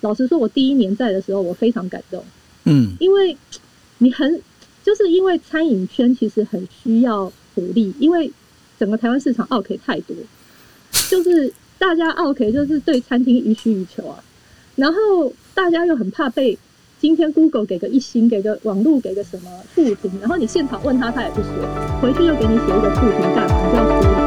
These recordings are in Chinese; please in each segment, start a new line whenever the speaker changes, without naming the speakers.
老实说，我第一年在的时候，我非常感动。
嗯，
因为你很就是因为餐饮圈其实很需要鼓励，因为整个台湾市场 OK 太多，就是大家 OK 就是对餐厅予取予求啊，然后大家又很怕被今天 Google 给个一星，给个网络给个什么负评，然后你现场问他他也不说，回去又给你写一个负评干嘛？你就要输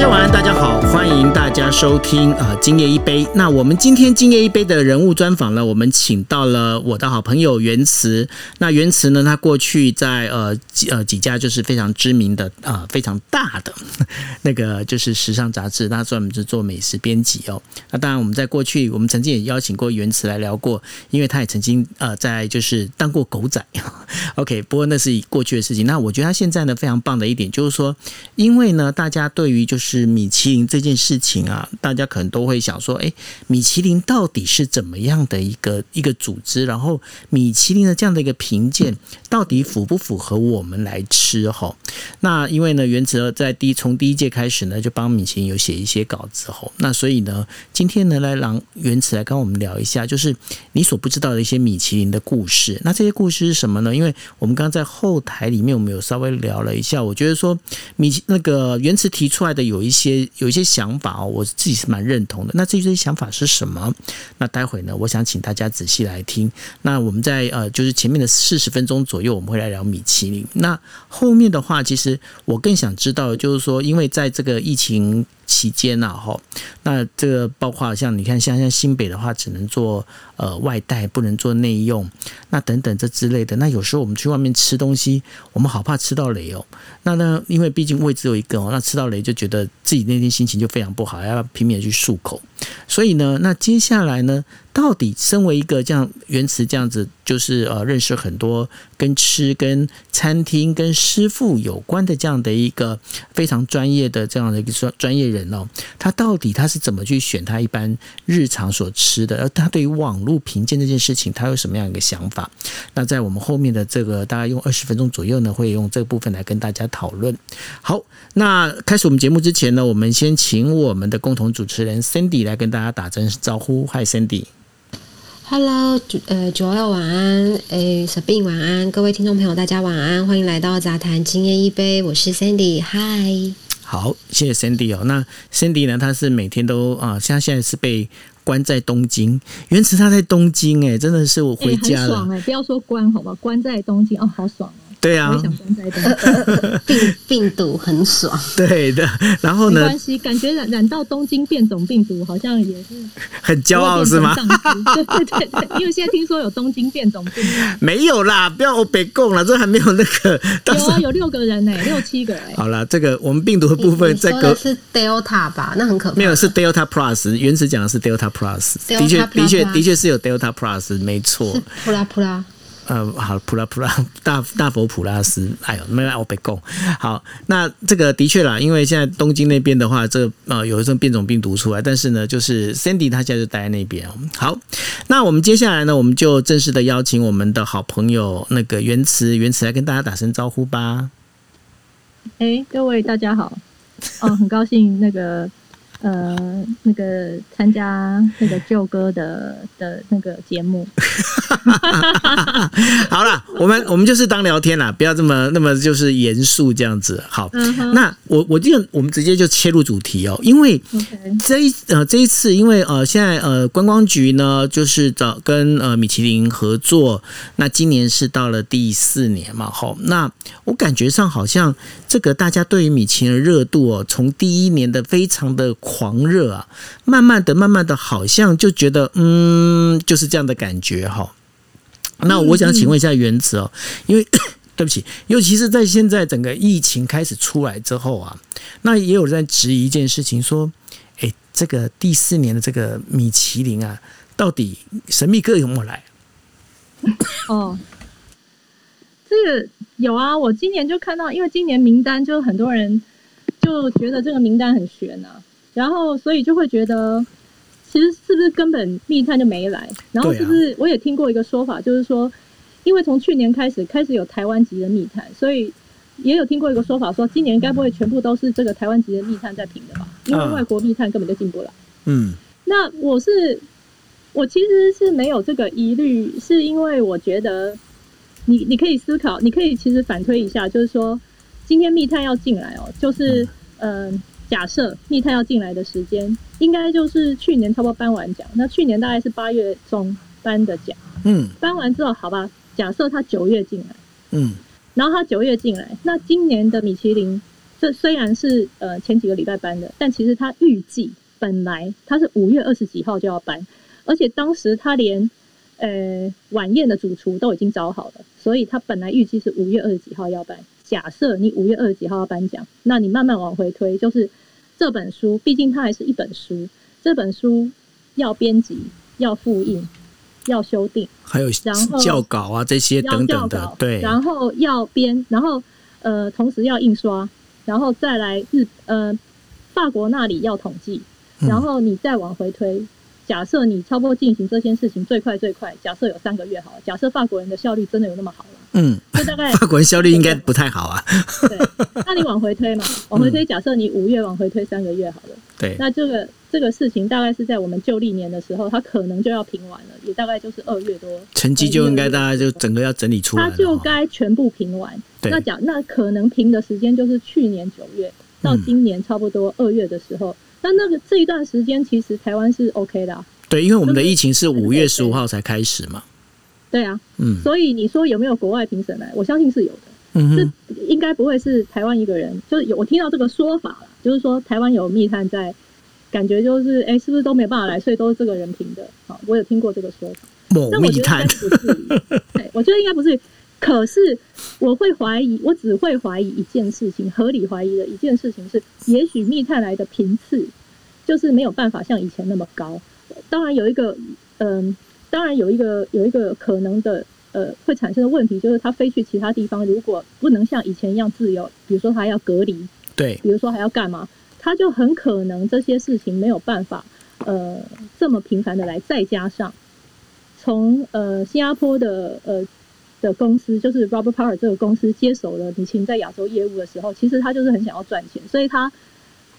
家晚安，大家好，欢迎大家收听啊，今夜一杯。那我们今天今夜一杯的人物专访呢，我们请到了我的好朋友袁慈。那袁慈呢，他过去在呃几呃几家就是非常知名的啊、非常大的 那个就是时尚杂志，他专门是做美食编辑哦。那当然我们在过去，我们曾经也邀请过袁慈来聊过，因为他也曾经呃在就是当过狗仔。OK，不过那是过去的事情。那我觉得他现在呢非常棒的一点就是说，因为呢大家对于就是是米其林这件事情啊，大家可能都会想说，哎，米其林到底是怎么样的一个一个组织？然后米其林的这样的一个评鉴，到底符不符合我们来吃？哈，那因为呢，原则在第从第一届开始呢，就帮米其林有写一些稿子吼。那所以呢，今天呢来让原词来跟我们聊一下，就是你所不知道的一些米其林的故事。那这些故事是什么呢？因为我们刚刚在后台里面，我们有稍微聊了一下，我觉得说米其那个原词提出来的有一些有一些想法哦，我自己是蛮认同的。那这些想法是什么？那待会呢，我想请大家仔细来听。那我们在呃，就是前面的四十分钟左右，我们会来聊米其林。那后面的话，其实我更想知道，就是说，因为在这个疫情期间呐，哈，那这个包括像你看，像像新北的话，只能做呃外带，不能做内用，那等等这之类的。那有时候我们去外面吃东西，我们好怕吃到雷哦。那呢，因为毕竟胃只有一个哦，那吃到雷就觉得自己那天心情就非常不好，要拼命的去漱口。所以呢，那接下来呢，到底身为一个这样原词这样子，就是呃认识很多跟吃、跟餐厅、跟师傅有关的这样的一个非常专业的这样的一个专专业人哦，他到底他是怎么去选他一般日常所吃的？而他对于网络评鉴这件事情，他有什么样一个想法？那在我们后面的这个大概用二十分钟左右呢，会用这部分来跟大家讨论。好，那开始我们节目之前呢，我们先请我们的共同主持人 Cindy 来跟大家打声招呼。嗨，Cindy。
Hello，九呃九二晚安，诶 Sabine 晚安，各位听众朋友大家晚安，欢迎来到杂谈今夜一杯，我是 Sandy，嗨。
好，谢谢 Sandy 哦。那 Sandy 呢？他是每天都啊，像现在是被关在东京。原池他在东京，哎，真的是我回家了。
很爽哎、不要说关好吧，关在东京哦，好爽哦。
对啊。
病病毒很爽，
对的。然后呢
没关，系，感觉染染到东京变种病毒，好像也是
很骄傲是吗？
对对对对，因为现在听说有东京变种病毒，
没有啦，不要我北供了，这还没有那个。
有啊，有六个人呢、六七个哎、
好了，这个我们病毒的部分
你
在隔
是 Delta 吧？那很可怕。
没有是 Delta Plus，原始讲的是 Delta
Plus，Delta
的确
Plus
的确的确是有 Delta Plus，没错
是。普拉普拉，
呃，好，普拉普拉大大佛普拉斯，哎呦，没来我被够。好，那这个的确啦，因为现在东京那边的话，这呃有一种变种病毒出来，但是呢，就是 Sandy 他现在就待在那边。好，那我们接下来呢，我们就正式的邀请我们的好朋友那个原慈，原慈来跟大家打声招呼吧。
哎、各位大家好，哦，很高兴那个呃那个参加那个舅哥的的那个节目，
好啦，我们我们就是当聊天啦，不要这么那么就是严肃这样子。好，那我我就我们直接就切入主题哦，因为这一呃这一次，因为呃现在呃观光局呢就是找跟呃米其林合作，那今年是到了第四年嘛，好，那我感觉上好像这个大家对于米其林的热度哦，从第一年的非常的狂热啊，慢慢的慢慢的好像就觉得嗯就是这样的感觉哈。那我想请问一下原子哦，因为 对不起，尤其是在现在整个疫情开始出来之后啊，那也有人在质疑一件事情，说，哎，这个第四年的这个米其林啊，到底神秘客有没有来？
哦，这个有啊，我今年就看到，因为今年名单就很多人就觉得这个名单很悬啊，然后所以就会觉得，其实是不是根本密探就没来？然后是不是我也听过一个说法，就是说，因为从去年开始开始有台湾籍的密探，所以也有听过一个说法，说今年该不会全部都是这个台湾籍的密探在评的吧？因为
啊
外国密探根本就进不来。
嗯
那我是我其实是没有这个疑虑，是因为我觉得你你可以思考，你可以其实反推一下，就是说今天密探要进来哦，就是嗯、呃假设密探要进来的时间，应该就是去年差不多颁完奖，那去年大概是八月中颁的奖，
嗯
颁完之后，好吧，假设他九月进来。
嗯
然后他九月进来，那今年的米其林，这虽然是呃前几个礼拜颁的，但其实他预计本来他是五月二十几号就要颁，而且当时他连呃晚宴的主厨都已经找好了，所以他本来预计是五月二十几号要颁。假设你五月二十几号要颁奖，那你慢慢往回推，就是这本书，毕竟它还是一本书，这本书要编辑、要复印、要修订。
还有
然后
校稿啊这些等等的，，对，
然后要编，然后呃，同时要印刷，然后再来日呃法国那里要统计，
嗯
然后你再往回推。假设你差不多进行这件事情最快最快，假设有三个月好了。假设法国人的效率真的有那么好了，
嗯，
就大概
法国人效率应该不太好啊，
对。那你往回推嘛，往回推，假设你五月往回推三个月好了，
对，
那这个这个事情大概是在我们旧历年的时候，它可能就要评完了，也大概就是二月多
成绩就应该大家就整个要整理出来
它就该全部评完。
对
那讲那可能评的时间就是去年九月到
嗯
今年差不多二月的时候。那那个这一段时间，其实台湾是 OK 的、啊，
对，因为我们的疫情是五月十五号才开始嘛，
对啊。
嗯
所以你说有没有国外评审来？我相信是有的。这
嗯哼，
应该不会是台湾一个人，就是有我听到这个说法了，就是说台湾有密探在，感觉就是哎、是不是都没办法来，所以都是这个人评的。好，我有听过这个说法。
某密探
我觉得应该不至于。可是我会怀疑，我只会怀疑一件事情，合理怀疑的一件事情是，也许密探来的频次就是没有办法像以前那么高。当然有一个，嗯、当然有一个有一个可能的呃会产生的问题，就是他飞去其他地方，如果不能像以前一样自由，比如说他要隔离，
对，
比如说还要干嘛，他就很可能这些事情没有办法呃这么频繁的来，再加上从呃新加坡的呃的公司，就是 Robert Parker 这个公司接手了米其林在亚洲业务的时候，其实他就是很想要赚钱，所以他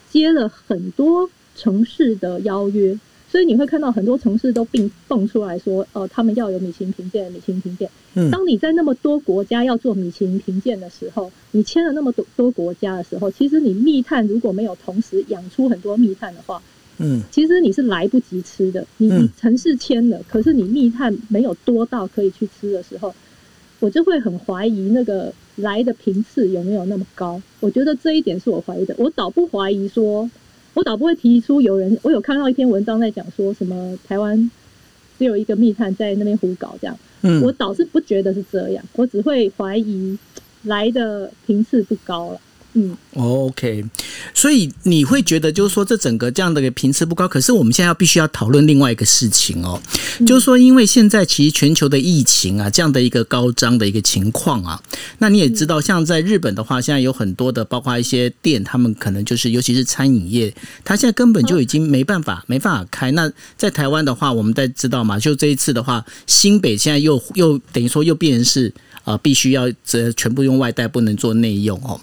接了很多城市的邀约。所以你会看到很多城市都并蹦出来说，呃，他们要有米其林评鉴，米其林评鉴。
嗯
当你在那么多国家要做米其林评鉴的时候，你签了那么多多国家的时候，其实你密探如果没有同时养出很多密探的话，
嗯
其实你是来不及吃的。你
嗯
你城市签了，可是你密探没有多到可以去吃的时候，我就会很怀疑那个来的频次有没有那么高。我觉得这一点是我怀疑的。我倒不怀疑说，我倒不会提出有人，我有看到一篇文章在讲说什么台湾只有一个密探在那边胡搞这样。
嗯，
我倒是不觉得是这样，我只会怀疑来的频次不高了。嗯，
哦 OK，所以你会觉得就是说这整个这样的一个频次不高，可是我们现在要必须要讨论另外一个事情哦，就是说因为现在其实全球的疫情啊这样的一个高涨的一个情况啊，那你也知道，像在日本的话，现在有很多的包括一些店，他们可能就是尤其是餐饮业，它现在根本就已经没办法没办法开。那在台湾的话，我们在知道嘛，就这一次的话，新北现在又又等于说又变成是。呃，必须要这全部用外带，不能做内用哦。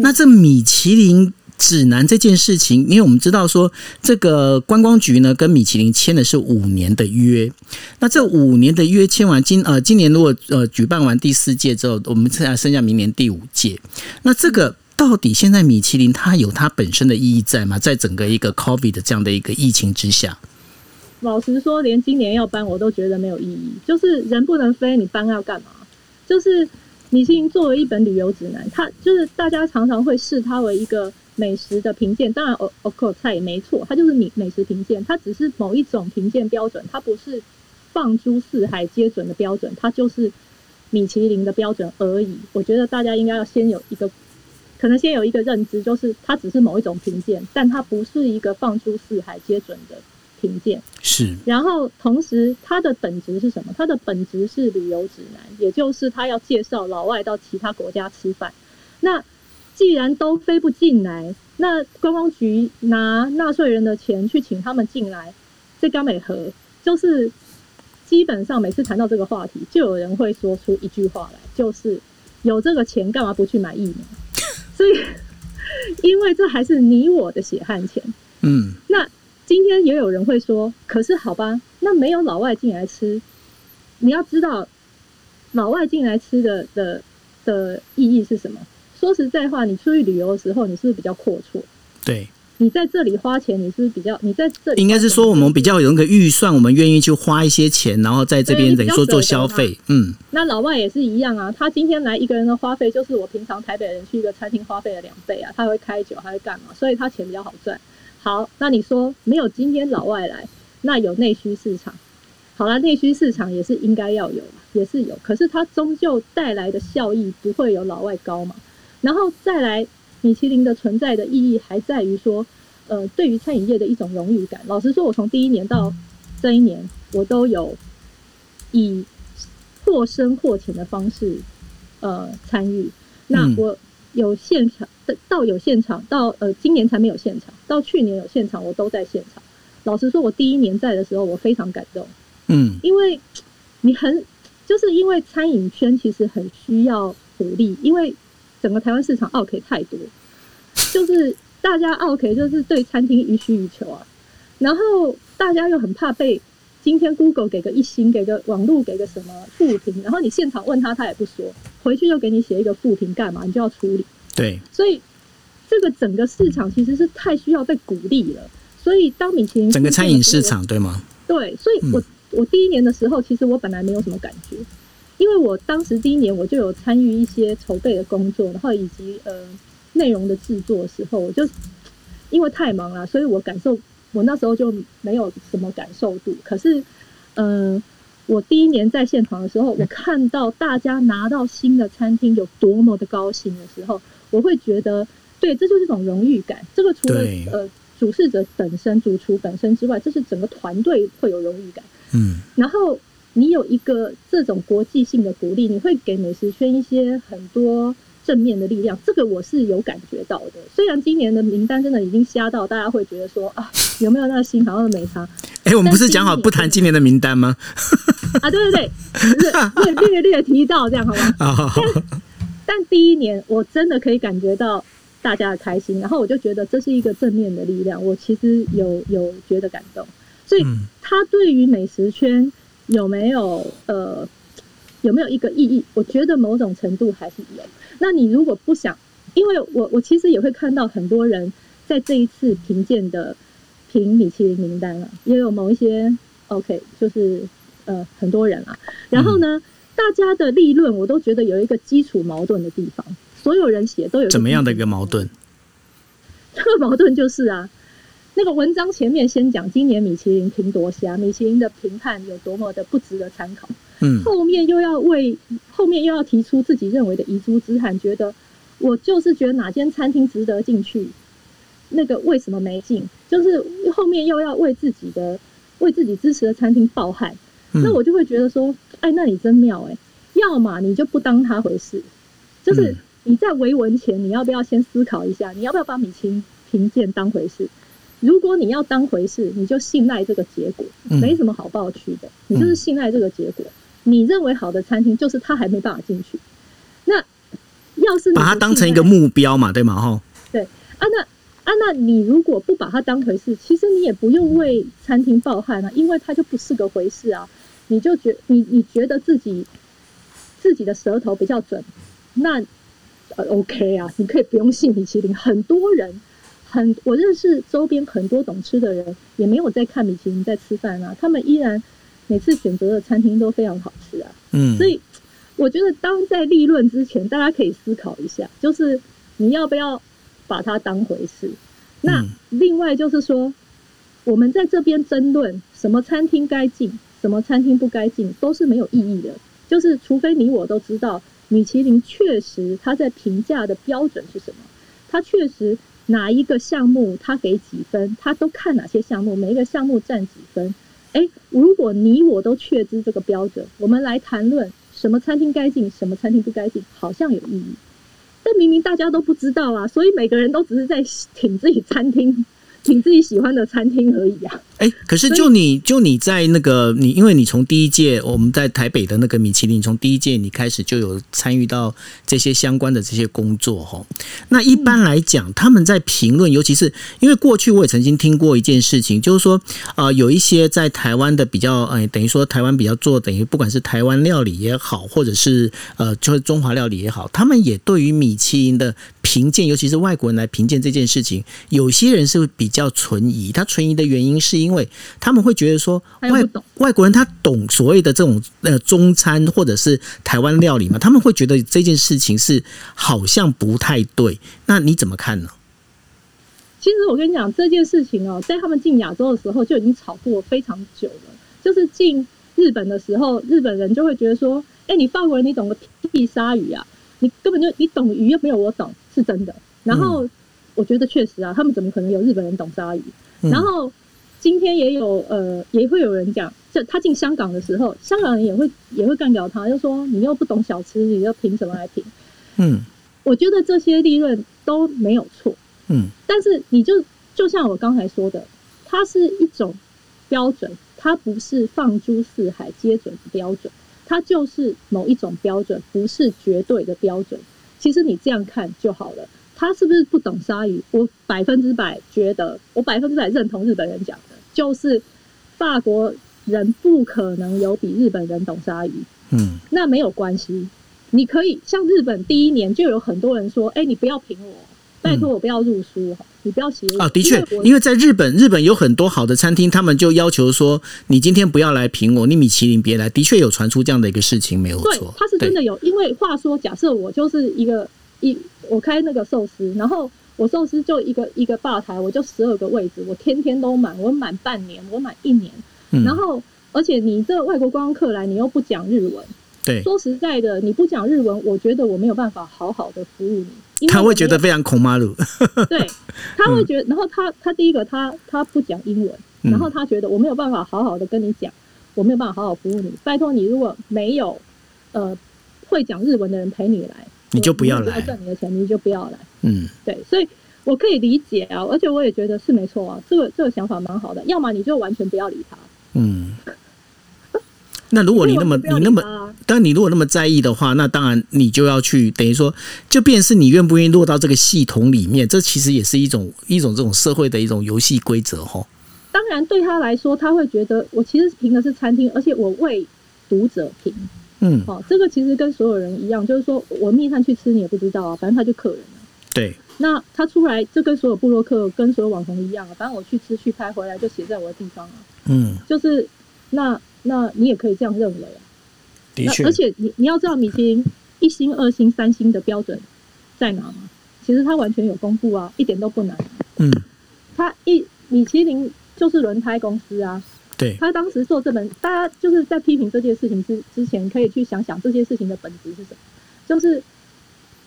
那这米其林指南这件事情，因为我们知道说，这个观光局呢跟米其林签的是五年的约。那这五年的约签完，今呃今年如果呃举办完第四届之后，我们剩下剩下明年第五届。那这个到底现在米其林它有它本身的意义在吗？在整个一个 COVID 的这样的一个疫情之下，
老实说，连今年要搬我都觉得没有意义。就是人不能飞，你搬要干嘛？就是米其林作为一本旅游指南，它就是大家常常会视它为一个美食的评鉴。当然，of of course 它也没错，它就是美美食评鉴，它只是某一种评鉴标准，它不是放诸四海皆准的标准，它就是米其林的标准而已。我觉得大家应该要先有一个，可能先有一个认知，就是它只是某一种评鉴，但它不是一个放诸四海皆准的评鉴。
是
然后同时，它的本质是什么？它的本质是旅游指南，也就是它要介绍老外到其他国家吃饭。那既然都飞不进来，那观光局拿纳税人的钱去请他们进来，这刚美和就是基本上每次谈到这个话题，就有人会说出一句话来，就是有这个钱干嘛不去买疫苗？所以 因为这还是你我的血汗钱。
嗯，
那今天也有人会说，可是好吧，那没有老外进来吃，你要知道，老外进来吃的的的意义是什么？说实在话，你出去旅游的时候，你是不是比较阔绰？
对，
你在这里花钱，你是不是比较你在这里
应该是说我们比较有那个预算，我们愿意去花一些钱，然后在这边等于说做消费。嗯，
那老外也是一样啊，他今天来一个人的花费就是我平常台北人去一个餐厅花费的两倍啊，他会开酒，他会干嘛？所以他钱比较好赚。好，那你说没有今天老外来，那有内需市场。好了，内需市场也是应该要有，也是有，可是它终究带来的效益不会有老外高嘛。然后再来，米其林的存在的意义还在于说，呃，对于餐饮业的一种荣誉感。老实说，我从第一年到这一年，我都有以或深或浅的方式呃参与。那我有现场到有现场，到呃今年才没有现场，到去年有现场，我都在现场。老实说，我第一年在的时候，我非常感动。
嗯，
因为你很就是因为餐饮圈其实很需要鼓励，因为。整个台湾市场 OK 太多，就是大家 OK 就是对餐厅予需予求啊，然后大家又很怕被今天 Google 给个一星，给个网络给个什么负评，然后你现场问他他也不说，回去又给你写一个负评干嘛？你就要处理。
对，
所以这个整个市场其实是太需要被鼓励了。所以当米其林
整个餐饮市场对吗？
对，所以我我第一年的时候，其实我本来没有什么感觉。因为我当时第一年我就有参与一些筹备的工作，然后以及呃内容的制作的时候，我就因为太忙了，所以我感受我那时候就没有什么感受度。可是，嗯，我第一年在现场的时候，我看到大家拿到新的餐厅有多么的高兴的时候，我会觉得，对，这就是一种荣誉感。这个除了呃主事者本身、主厨本身之外，这是整个团队会有荣誉感。
嗯，
然后。你有一个这种国际性的鼓励，你会给美食圈一些很多正面的力量，这个我是有感觉到的。虽然今年的名单真的已经瞎到，大家会觉得说啊，有没有那个心好像没差。
哎，我们不是讲好不谈今年的名单吗？
啊，对对对，略略略提到这样好吗？但但第一年我真的可以感觉到大家的开心，然后我就觉得这是一个正面的力量，我其实有有觉得感动，所以他对于美食圈。有没有呃有没有一个意义？我觉得某种程度还是有。那你如果不想，因为我我其实也会看到很多人在这一次评鉴的评米其林名单啊，也有某一些 OK，就是呃很多人啊。然后呢，大家的立论我都觉得有一个基础矛盾的地方，所有人写都有
怎么样的一个矛盾？
这个矛盾就是啊。那个文章前面先讲今年米其林评多虾，米其林的评判有多么的不值得参考。
嗯，
后面又要为后面又要提出自己认为的遗珠之憾，觉得我就是觉得哪间餐厅值得进去，那个为什么没进？就是后面又要为自己的为自己支持的餐厅抱憾，那我就会觉得说，哎，那你真妙哎！要么你就不当他回事，就是你在维文前，你要不要先思考一下，你要不要把米其林评鉴当回事？如果你要当回事，你就信赖这个结果，没什么好抱屈的。你就是信赖这个结果，你认为好的餐厅就是他还没办法进去。那要是
把它当成一个目标嘛，对吗？哈，
对啊，那啊，那你如果不把它当回事，其实你也不用为餐厅抱憾啊，因为它就不是个回事啊。你就觉你你觉得自己自己的舌头比较准，那呃 OK 啊，你可以不用信米其林，很多人。很，我认识周边很多懂吃的人，也没有在看米其林在吃饭啊。他们依然每次选择的餐厅都非常好吃啊。
嗯，
所以我觉得当在立论之前，大家可以思考一下，就是你要不要把它当回事。那另外就是说，我们在这边争论什么餐厅该进，什么餐厅不该进，都是没有意义的。就是除非你我都知道，米其林确实它在评价的标准是什么，它确实。哪一个项目它给几分？它都看哪些项目？每一个项目占几分？哎，如果你我都确知这个标准，我们来谈论什么餐厅该进，什么餐厅不该进，好像有意义。但明明大家都不知道啊，所以每个人都只是在挺自己餐厅，挺自己喜欢的餐厅而已啊。
哎，可是就你就你在那个你，因为你从第一届我们在台北的那个米其林，从第一届你开始就有参与到这些相关的这些工作哈。那一般来讲，他们在评论，尤其是因为过去我也曾经听过一件事情，就是说啊，有一些在台湾的比较，哎，等于说台湾比较做，等于不管是台湾料理也好，或者是呃，就是中华料理也好，他们也对于米其林的评鉴，尤其是外国人来评鉴这件事情，有些人是比较存疑。他存疑的原因是因为他们会觉得说，外外国人他懂所谓的这种呃中餐或者是台湾料理嘛，他们会觉得这件事情是好像不太对。那你怎么看呢？
其实我跟你讲这件事情哦，在他们进亚洲的时候就已经炒过非常久了。就是进日本的时候，日本人就会觉得说，哎，你法国人你懂个屁鲨鱼啊，你根本就你懂鱼又没有我懂，是真的。然后我觉得确实啊，他们怎么可能有日本人懂鲨鱼？然后今天也有呃，也会有人讲，这他进香港的时候，香港人也会也会干掉他，就说你又不懂小吃，你又凭什么来评？
嗯，
我觉得这些利润都没有错。
嗯，
但是你就就像我刚才说的，它是一种标准，它不是放诸四海皆准的标准，它就是某一种标准，不是绝对的标准。其实你这样看就好了。他是不是不懂鲨鱼？我百分之百觉得，我百分之百认同日本人讲的，就是法国人不可能有比日本人懂鲨鱼。
嗯，
那没有关系，你可以像日本第一年就有很多人说：“哎，你不要评我。”拜托我不要入书哈，你不要写
啊！的确，因为在日本，日本有很多好的餐厅，他们就要求说，你今天不要来评我，你米其林别来。的确有传出这样的一个事情，没有错。
他是真的有，因为话说，假设我就是一个一，我开那个寿司，然后我寿司就一个一个吧台，我就十二个位置，我天天都满，我满半年，我满一年，然后而且你这外国观光客来，你又不讲日文。
对，
说实在的，你不讲日文，我觉得我没有办法好好的服务你。
他会觉得非常恐马鲁。
对，他会觉得，然后他他第一个他他不讲英文，然后他觉得我没有办法好好的跟你讲，我没有办法好好服务你。拜托你，如果没有呃会讲日文的人陪你来，
你就不要来
赚你的钱，你就不要来。
嗯，
对，所以我可以理解啊，而且我也觉得是没错啊，这个这个想法蛮好的。要么你就完全不要理他。
嗯。那如果你那么你那么，但你如果那么在意的话，那当然你就要去等于说，就便是你愿不愿意落到这个系统里面，这其实也是一种一种这种社会的一种游戏规则哈。
当然对他来说，他会觉得我其实评的是餐厅，而且我为读者评。
嗯，
好，这个其实跟所有人一样，就是说我密探去吃你也不知道啊，反正他就客人了。
对。
那他出来就跟所有布洛克跟所有网红一样啊，反正我去吃去拍回来就写在我的地方啊。
嗯。
就是那。那你也可以这样认为啊，
的确，
而且你你要知道米其林一星、二星、三星的标准在哪吗？其实它完全有公布啊，一点都不难。
嗯，
它一米其林就是轮胎公司啊，
对，
他当时做这本，大家就是在批评这件事情之之前，可以去想想这件事情的本质是什么，就是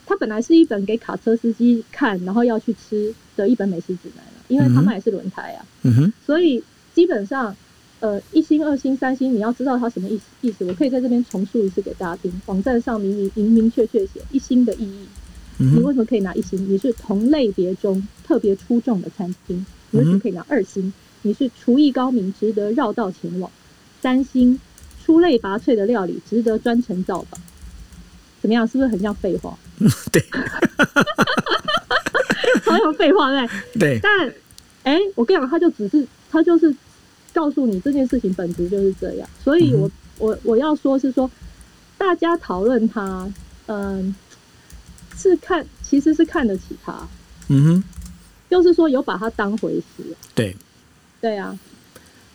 它本来是一本给卡车司机看，然后要去吃的一本美食指南因为他卖的是轮胎啊，
嗯哼，
所以基本上。呃，一星、二星、三星，你要知道它什么意思？意思我可以在这边重述一次给大家听。网站上明明明明确确写一星的意义，你为什么可以拿一星？你是同类别中特别出众的餐厅，你为什么可以拿二星？你是厨艺高明，值得绕道前往。三星，出类拔萃的料理，值得专程造访。怎么样？是不是很像废话？
对，
好像废话对。
对。
但，哎，我跟你讲，他就只是，他就是。告诉你这件事情本质就是这样，所以我我我要说是说，大家讨论他，嗯，是看其实是看得起他，
嗯哼，
就是说有把他当回事，
对，
对啊。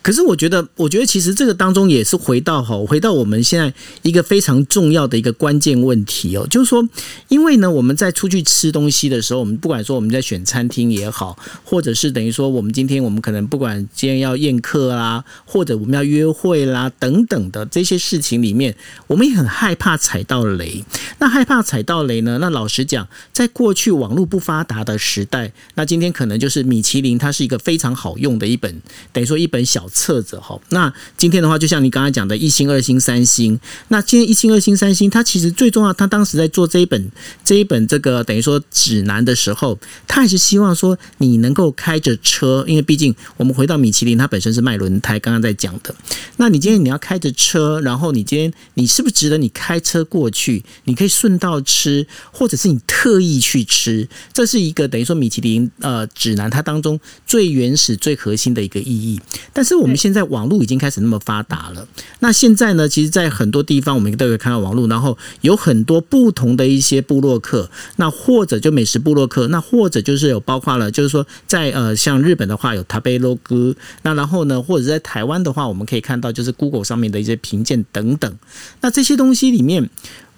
可是我觉得，我觉得其实这个当中也是回到哈，回到我们现在一个非常重要的一个关键问题哦，就是说，因为呢，我们在出去吃东西的时候，我们不管说我们在选餐厅也好，或者是等于说我们今天我们可能不管今天要宴客啦，或者我们要约会啦等等的这些事情里面，我们也很害怕踩到雷。那害怕踩到雷呢？那老实讲，在过去网络不发达的时代，那今天可能就是米其林，它是一个非常好用的一本，等于说一本小。测着哈。那今天的话，就像你刚才讲的，一星、二星、三星。那今天一星、二星、三星，它其实最重要，他当时在做这一本这一本这个等于说指南的时候，他还是希望说你能够开着车，因为毕竟我们回到米其林，它本身是卖轮胎，刚刚在讲的。那你今天你要开着车，然后你今天你是不是值得你开车过去？你可以顺道吃，或者是你特意去吃，这是一个等于说米其林呃指南它当中最原始、最核心的一个意义。但是我们现在网络已经开始那么发达了，那现在呢，其实，在很多地方我们都可以看到网络，然后有很多不同的一些部落客，那或者就美食部落客，那或者就是有包括了，就是说在呃像日本的话有塔贝罗哥，那然后呢，或者在台湾的话，我们可以看到就是 Google 上面的一些评鉴等等。那这些东西里面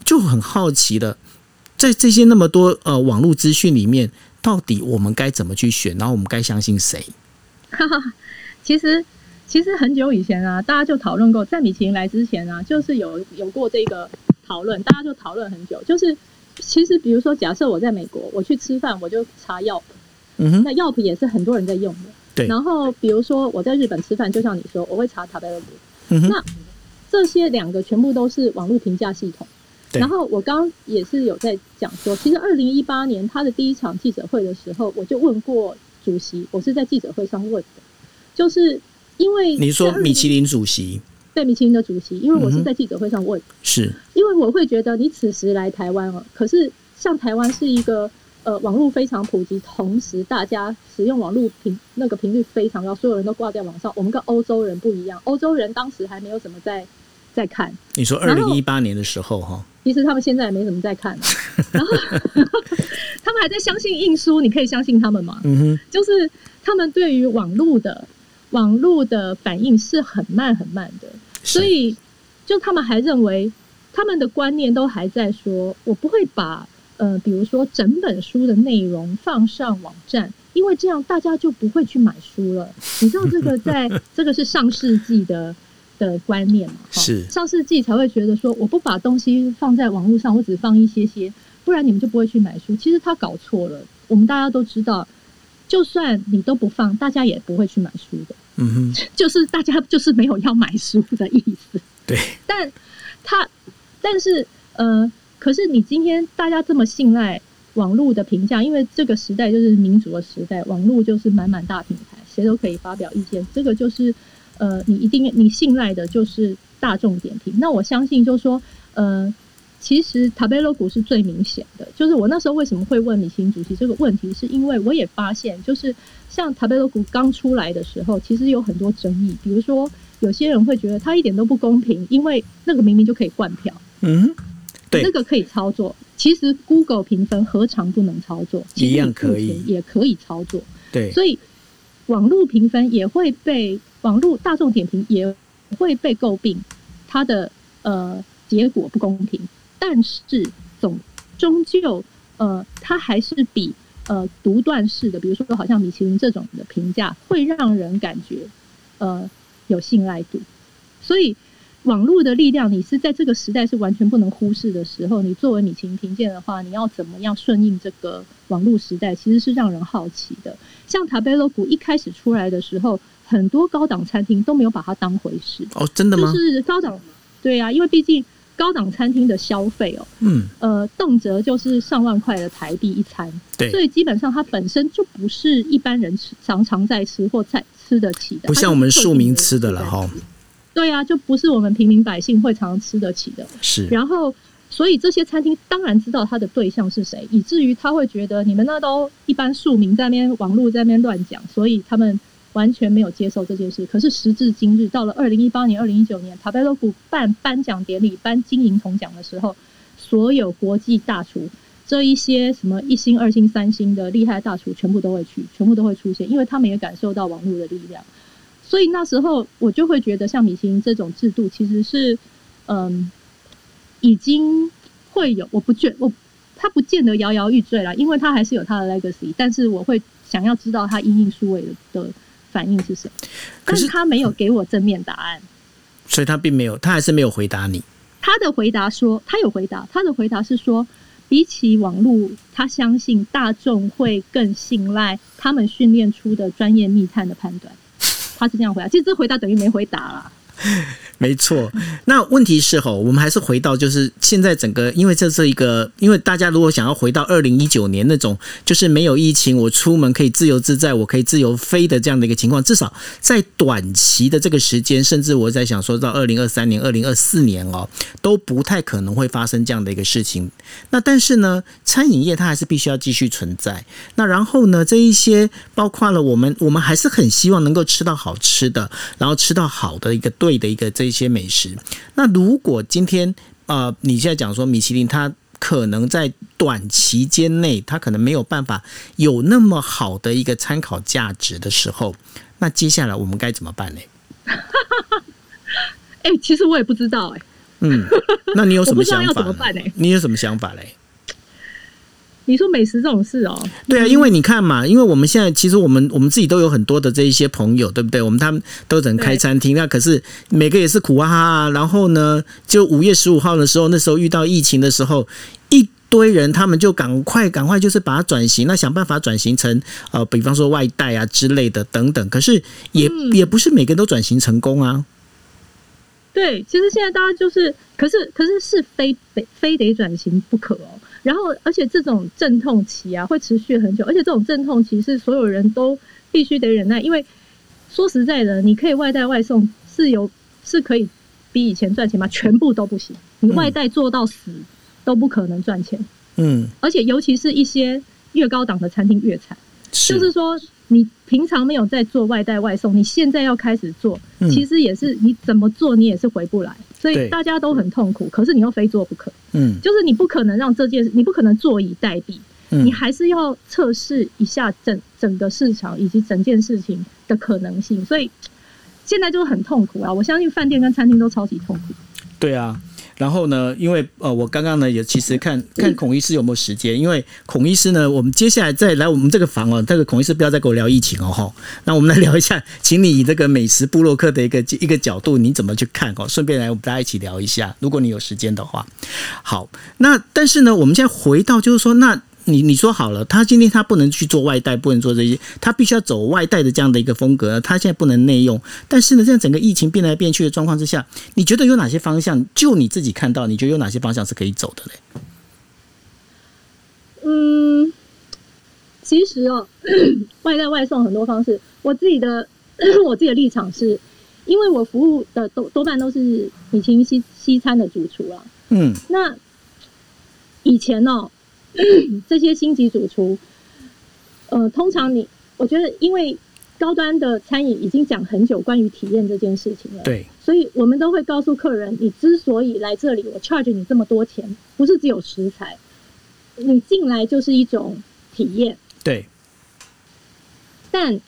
就很好奇的，在这些那么多呃网络资讯里面，到底我们该怎么去选？然后我们该相信谁？
其实其实很久以前啊，大家就讨论过，在米其林来之前啊，就是有有过这个讨论，大家就讨论很久。就是其实比如说，假设我在美国，我去吃饭，我就查 Yelp，
嗯哼，
那 Yelp 也是很多人在用的。
对
然后比如说我在日本吃饭，就像你说，我会查塔贝勒谷。
嗯哼，
那这些两个全部都是网络评价系统。
对
然后我刚刚也是有在讲说，其实二零一八年他的第一场记者会的时候，我就问过主席，我是在记者会上问的，就是因为
你说米其林主席。
对米其林的主席，因为我是在记者会上问，
是。
因为我会觉得你此时来台湾哦，可是像台湾是一个呃网络非常普及，同时大家使用网络频那个频率非常高，所有人都挂在网上。我们跟欧洲人不一样，欧洲人当时还没有怎么在在看，
你说二零一八年的时候哈，
其实他们现在也没怎么在看、啊，然后他们还在相信印书，你可以相信他们吗？
嗯哼，
就是他们对于网络的网络的反应是很慢很慢的，所以就他们还认为他们的观念都还在说，我不会把呃，比如说整本书的内容放上网站，因为这样大家就不会去买书了。你知道这个在 这个是上世纪的的观念嘛？哈
是
上世纪才会觉得说，我不把东西放在网络上，我只放一些些，不然你们就不会去买书。其实他搞错了，我们大家都知道。就算你都不放，大家也不会去买书的。
嗯哼，
就是大家就是没有要买书的意思。
对，
但他，但是呃，可是你今天大家这么信赖网络的评价，因为这个时代就是民主的时代，网络就是满满大平台，谁都可以发表意见。这个就是呃，你一定你信赖的就是大众点评。那我相信就是说呃。其实塔贝罗谷是最明显的，就是我那时候为什么会问米其林主席这个问题，是因为我也发现，就是像塔贝罗谷刚出来的时候，其实有很多争议，比如说有些人会觉得它一点都不公平，因为那个明明就可以换票，
嗯哼，对
那个可以操作。其实 Google 评分何尝不能操作？
一样可以
也可以操作。
对，
所以网络评分也会被网络大众点评也会被诟病，它的呃结果不公平。但是总终究呃，它还是比呃独断式的，比如说好像米其林这种的评价，会让人感觉呃有信赖度。所以网络的力量，你是在这个时代是完全不能忽视的时候，你作为米其林评鉴的话，你要怎么样顺应这个网络时代，其实是让人好奇的。像塔贝洛谷一开始出来的时候，很多高档餐厅都没有把它当回事，
哦，真的吗
就
吗？
是高档，对啊，因为毕竟高档餐厅的消费哦，
嗯，
呃，动辄就是上万块的台币一餐，
对。
所以基本上它本身就不是一般人吃常常在吃或在吃得起的，
不像我们庶民吃的
了
了哈。
对啊，就不是我们平民百姓会常常吃得起的。
是，
然后，所以这些餐厅当然知道他的对象是谁，以至于他会觉得你们那都一般庶民在那边网络在那边乱讲，所以他们完全没有接受这件事。可是时至今日，到了二零一八年、二零一九年，塔贝罗谷办颁奖典礼、颁金银铜奖的时候，所有国际大厨。这一些什么一星、二星、三星的厉害大厨，全部都会去，全部都会出现，因为他们也感受到网络的力量。所以那时候我就会觉得，像米其林这种制度其实是，嗯，已经会有，我不觉我他不见得摇摇欲坠啦，因为他还是有他的 legacy，但是我会想要知道他因应数位的反应是什么，
但是
他没有给我正面答案。
所以他并没有，他还是没有回答你。
他的回答说，他有回答，他的回答是说，比起网络，他相信大众会更信赖他们训练出的专业密探的判断。他是这样回答，其实这回答等于没回答啦。
没错，那问题是吼，我们还是回到就是现在整个，因为这是一个，因为大家如果想要回到二零一九年那种，就是没有疫情，我出门可以自由自在，我可以自由飞的这样的一个情况，至少在短期的这个时间，甚至我在想说到二零二三年、二零二四年哦，都不太可能会发生这样的一个事情。那但是呢，餐饮业它还是必须要继续存在。那然后呢，这一些包括了我们，我们还是很希望能够吃到好吃的，然后吃到好的一个对的一个这。些美食，那如果今天呃，你现在讲说米其林它可能在短期间内，它可能没有办法有那么好的一个参考价值的时候，那接下来我们该怎么办呢？
哎，其实我也不知道哎。
嗯，那你有什么 想法？
要怎么办呢？
你有什么想法嘞？
你说美食这种事哦，
对啊，因为你看嘛，因为我们现在其实我们我们自己都有很多的这一些朋友，对不对？我们他们都能开餐厅，那可是每个也是苦啊哈。然后呢，就五月十五号的时候，那时候遇到疫情的时候，一堆人他们就赶快赶快就是把它转型，那想办法转型成呃，比方说外带啊之类的等等。可是也也不是每个都转型成功啊。
对，其实现在大家就是，可是可是是非非非得转型不可哦。然后，而且这种阵痛期啊，会持续很久。而且这种阵痛期是所有人都必须得忍耐，因为说实在的，你可以外带外送是有是可以比以前赚钱吗？全部都不行。你外带做到死都不可能赚钱。
嗯。
而且尤其是一些越高档的餐厅越惨。就是说。你平常没有在做外带外送，你现在要开始做，其实也是你怎么做你也是回不来，所以大家都很痛苦。可是你又非做不可，
嗯，
就是你不可能让这件事，你不可能坐以待毙，你还是要测试一下整整个市场以及整件事情的可能性。所以现在就是很痛苦啊！我相信饭店跟餐厅都超级痛苦。
对啊。然后呢？因为呃，我刚刚呢也其实看看孔医师有没有时间，因为孔医师呢，我们接下来再来我们这个房哦，这个孔医师不要再跟我聊疫情哦哈。那我们来聊一下，请你以这个美食布洛克的一个一个角度，你怎么去看哦？顺便来我们大家一起聊一下，如果你有时间的话。好，那但是呢，我们现在回到就是说那。你你说好了，他今天他不能去做外带，不能做这些，他必须要走外带的这样的一个风格。他现在不能内用，但是呢，在整个疫情变来变去的状况之下，你觉得有哪些方向？就你自己看到，你觉得有哪些方向是可以走的嘞？
嗯，其实哦，外带外送很多方式。我自己的 我自己的立场是，因为我服务的多多半都是米其林西西餐的主厨啊。
嗯，
那以前哦。这些星级主厨，呃，通常你，我觉得，因为高端的餐饮已经讲很久关于体验这件事情了，
对，
所以我们都会告诉客人，你之所以来这里，我 charge 你这么多钱，不是只有食材，你进来就是一种体验，
对，
但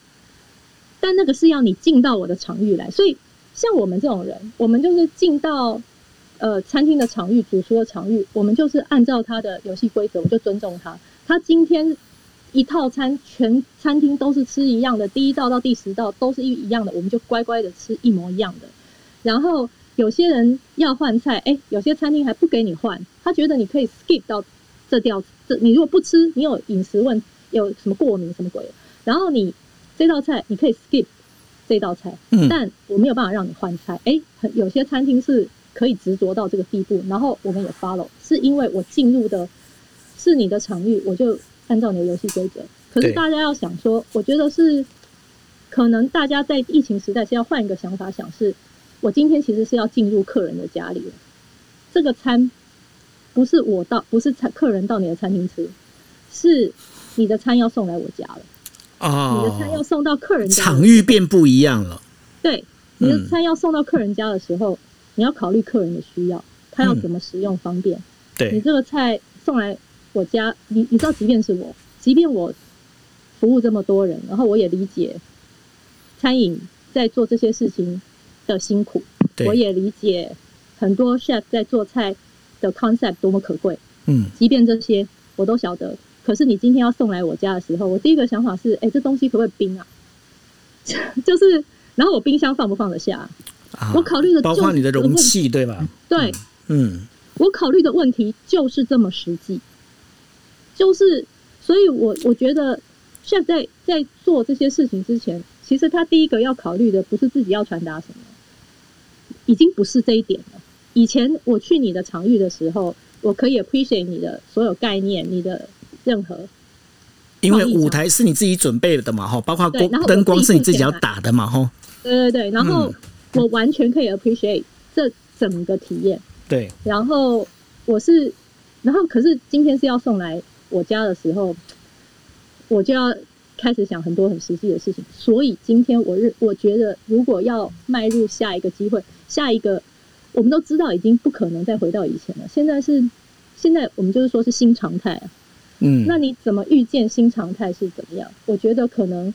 但那个是要你进到我的场域来，所以像我们这种人，我们就是进到。呃，餐厅的场域，主厨的场域，我们就是按照他的游戏规则，我就尊重他。他今天一套餐，全餐厅都是吃一样的，第一道到第十道都是一一样的，我们就乖乖的吃一模一样的。然后有些人要换菜，哎，有些餐厅还不给你换，他觉得你可以 skip 到这道，这你如果不吃，你有饮食问，有什么过敏什么鬼，然后你这道菜你可以 skip 这道菜，但我没有办法让你换菜。哎，有些餐厅是。可以执着到这个地步，然后我们也 follow，是因为我进入的是你的场域，我就按照你的游戏规则。可是大家要想说，我觉得是可能大家在疫情时代是要换一个想法，想是我今天其实是要进入客人的家里了，这个餐不是我到，不是餐客人到你的餐厅吃，是你的餐要送来我家了。哦，你的餐要送到客人家，
场域变不一样了。
对，你的餐要送到客人家的时候。你要考虑客人的需要，他要怎么使用方便。
对
你这个菜送来我家，你你知道，即便是我，即便我服务这么多人，然后我也理解餐饮在做这些事情的辛苦，我也理解很多 chef 在做菜的 concept 多么可贵。
嗯，
即便这些我都晓得，可是你今天要送来我家的时候，我第一个想法是：哎，这东西可不可以冰啊？就是，然后我冰箱放不放得下？我考虑的
包括你的容器，对吧？
对，
嗯，
我考虑的问题就是这么实际，就是，所以我我觉得，现在在做这些事情之前，其其实他第一个要考虑的不是自己要传达什么，已经不是这一点了。以前我去你的场域的时候，我可以 appreciate 你的所有概念，你的任何，
因为舞台是你自己准备的嘛，哈，包括光灯光是你自己要打的嘛，哈。
对对对，然后我完全可以 appreciate 这整个体验。
对，
然后我是，然后可是今天是要送来我家的时候，我就要开始想很多很实际的事情。所以今天我认，我觉得如果要迈入下一个机会，下一个。我们都知道已经不可能再回到以前了。现在是，现在我们就是说是新常态啊。
嗯，
那你怎么预见新常态是怎么样？我觉得可能，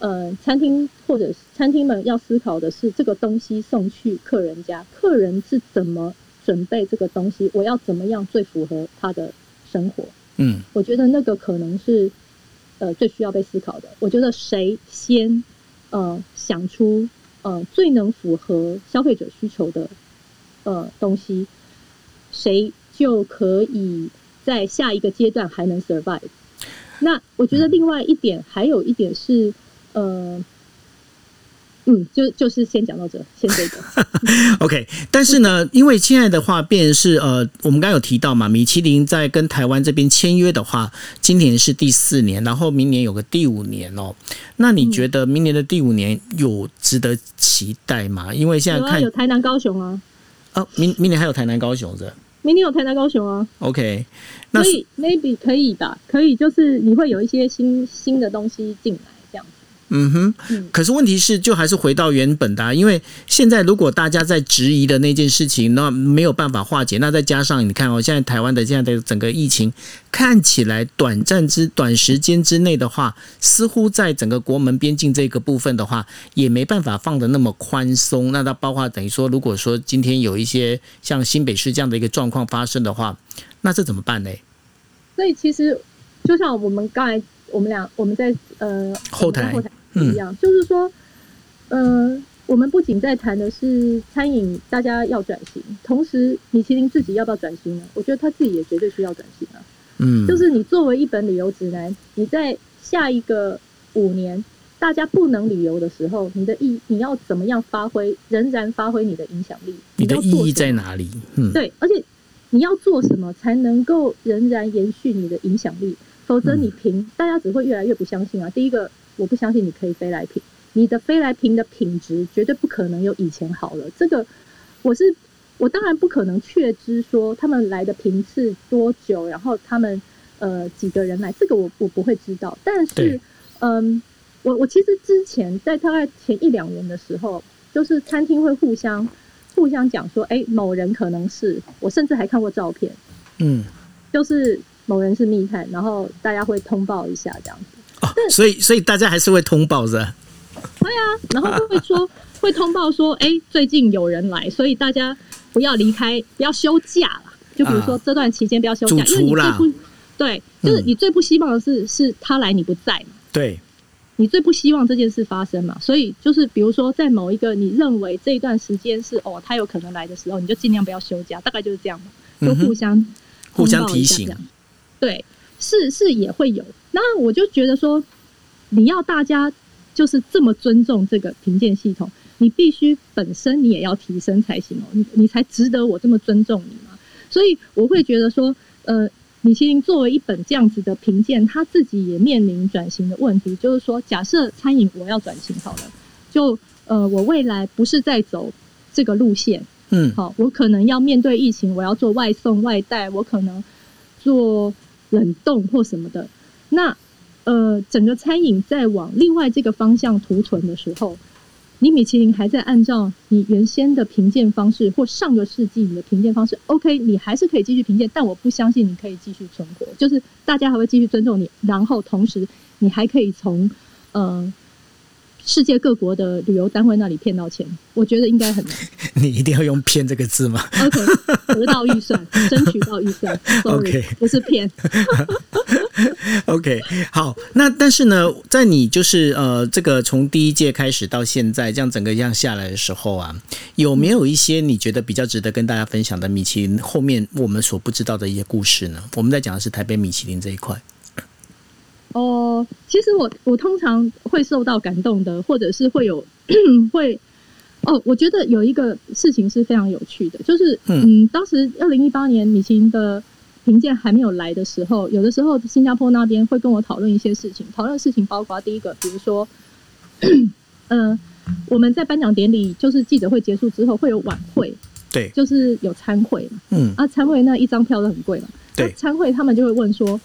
呃，餐厅或者餐厅们要思考的是，这个东西送去客人家，客人是怎么准备这个东西？我要怎么样最符合他的生活？
嗯，
我觉得那个可能是，呃，最需要被思考的。我觉得谁先，呃，想出呃最能符合消费者需求的。呃，东西谁就可以在下一个阶段还能 survive？那我觉得另外一点还有一点是，呃，嗯，就就是先讲到这，先这个。
OK，但是呢，因为现在的话，便是呃，我们刚刚有提到嘛，米其林在跟台湾这边签约的话，今年是第四年，然后明年有个第五年哦。那你觉得明年的第五年有值得期待吗？因为现在看
有台南、高雄啊。
哦，明明年还有台南、高雄的。
明年有台南、高雄啊。
OK，那
所以 maybe 可以吧？可以，就是你会有一些新新的东西进来。
嗯哼，可是问题是，就还是回到原本的，因为现在如果大家在质疑的那件事情，那没有办法化解，那再加上你看哦，现在台湾的现在的整个疫情看起来短暂之短时间之内的话，似乎在整个国门边境这个部分的话，也没办法放的那么宽松。那它包括等于说，如果说今天有一些像新北市这样的一个状况发生的话，那这怎么办呢？
所以其实就像我们刚才我们俩我们在呃
后台
后台。一样，就是说，呃，我们不仅在谈的是餐饮，大家要转型，同时米其林自己要不要转型呢？我觉得他自己也绝对需要转型啊。
嗯，
就是你作为一本旅游指南，你在下一个五年大家不能旅游的时候，你的意你要怎么样发挥，仍然发挥你的影响力？
你的意义在哪里？嗯，
对，而且你要做什么才能够仍然延续你的影响力？否则你凭大家只会越来越不相信啊。第一个。我不相信你可以飞来平，你的飞来平的品质绝对不可能有以前好了。这个我是我当然不可能确知说他们来的频次多久，然后他们呃几个人来，这个我我不会知道。但是嗯，我我其实之前在大概前一两年的时候，就是餐厅会互相互相讲说，哎，某人可能是我甚至还看过照片，
嗯，
就是某人是密探，然后大家会通报一下这样子。
哦，所以所以大家还是会通报的，
对啊，然后就会说会通报说，哎，最近有人来，所以大家不要离开，不要休假了。就比如说这段期间不要休假，因为你最不对，就是你最不希望的是是他来你不在嘛，
对，
你最不希望这件事发生嘛，所以就是比如说在某一个你认为这一段时间是哦他有可能来的时候，你就尽量不要休假，大概就是这样嘛，就互相
互相提醒，
对。是是也会有，那我就觉得说，你要大家就是这么尊重这个评鉴系统，你必须本身你也要提升才行哦，你你才值得我这么尊重你嘛。所以我会觉得说，呃，米其林作为一本这样子的评鉴，他自己也面临转型的问题，就是说，假设餐饮我要转型好了，就呃，我未来不是在走这个路线，
嗯，
好，我可能要面对疫情，我要做外送外带，我可能做。冷冻或什么的，那呃，整个餐饮在往另外这个方向图存的时候，你米其林还在按照你原先的评鉴方式或上个世纪你的评鉴方式，OK，你还是可以继续评鉴，但我不相信你可以继续存活，就是大家还会继续尊重你，然后同时你还可以从呃。世界各国的旅游单位那里骗到钱，我觉得应该很难。
你一定要用“骗”这个字吗
？OK，得到预算，争取到预算。OK，不是骗。
OK，好。那但是呢，在你就是呃，这个从第一届开始到现在，这样整个这样下来的时候啊，有没有一些你觉得比较值得跟大家分享的米其林后面我们所不知道的一些故事呢？我们在讲的是台北米其林这一块。
哦，其实我我通常会受到感动的，或者是会有 会哦，我觉得有一个事情是非常有趣的，就是嗯，当时二零一八年米其林的评鉴还没有来的时候，有的时候新加坡那边会跟我讨论一些事情，讨论事情包括第一个，比如说，嗯，我们在颁奖典礼就是记者会结束之后会有晚会，
对，
就是有参会嘛，嗯，啊，参会那一张票都很贵嘛，
对，
参会他们就会问说。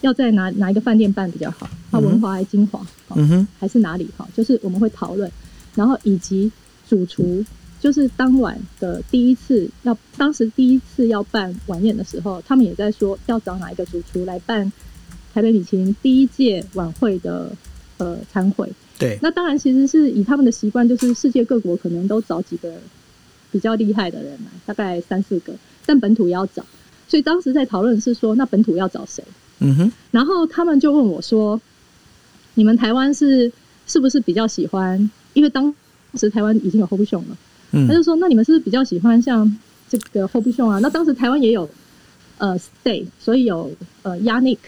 要在哪哪一个饭店办比较好？啊，文华还是金华？嗯哼，还是哪里？哈，就是我们会讨论，然后以及主厨，就是当晚的第一次要，当时第一次要办晚宴的时候，他们也在说要找哪一个主厨来办台北米其林第一届晚会的呃餐会。
对，
那当然其实是以他们的习惯，就是世界各国可能都找几个比较厉害的人来，大概三四个，但本土也要找，所以当时在讨论是说，那本土要找谁？嗯哼，然后他们就问我说：“你们台湾是是不是比较喜欢？因为当时台湾已经有 Hope Show 了，嗯，他就说：那你们是不是比较喜欢像这个 Hope Show 啊？那当时台湾也有呃 Stay，所以有呃 Yannick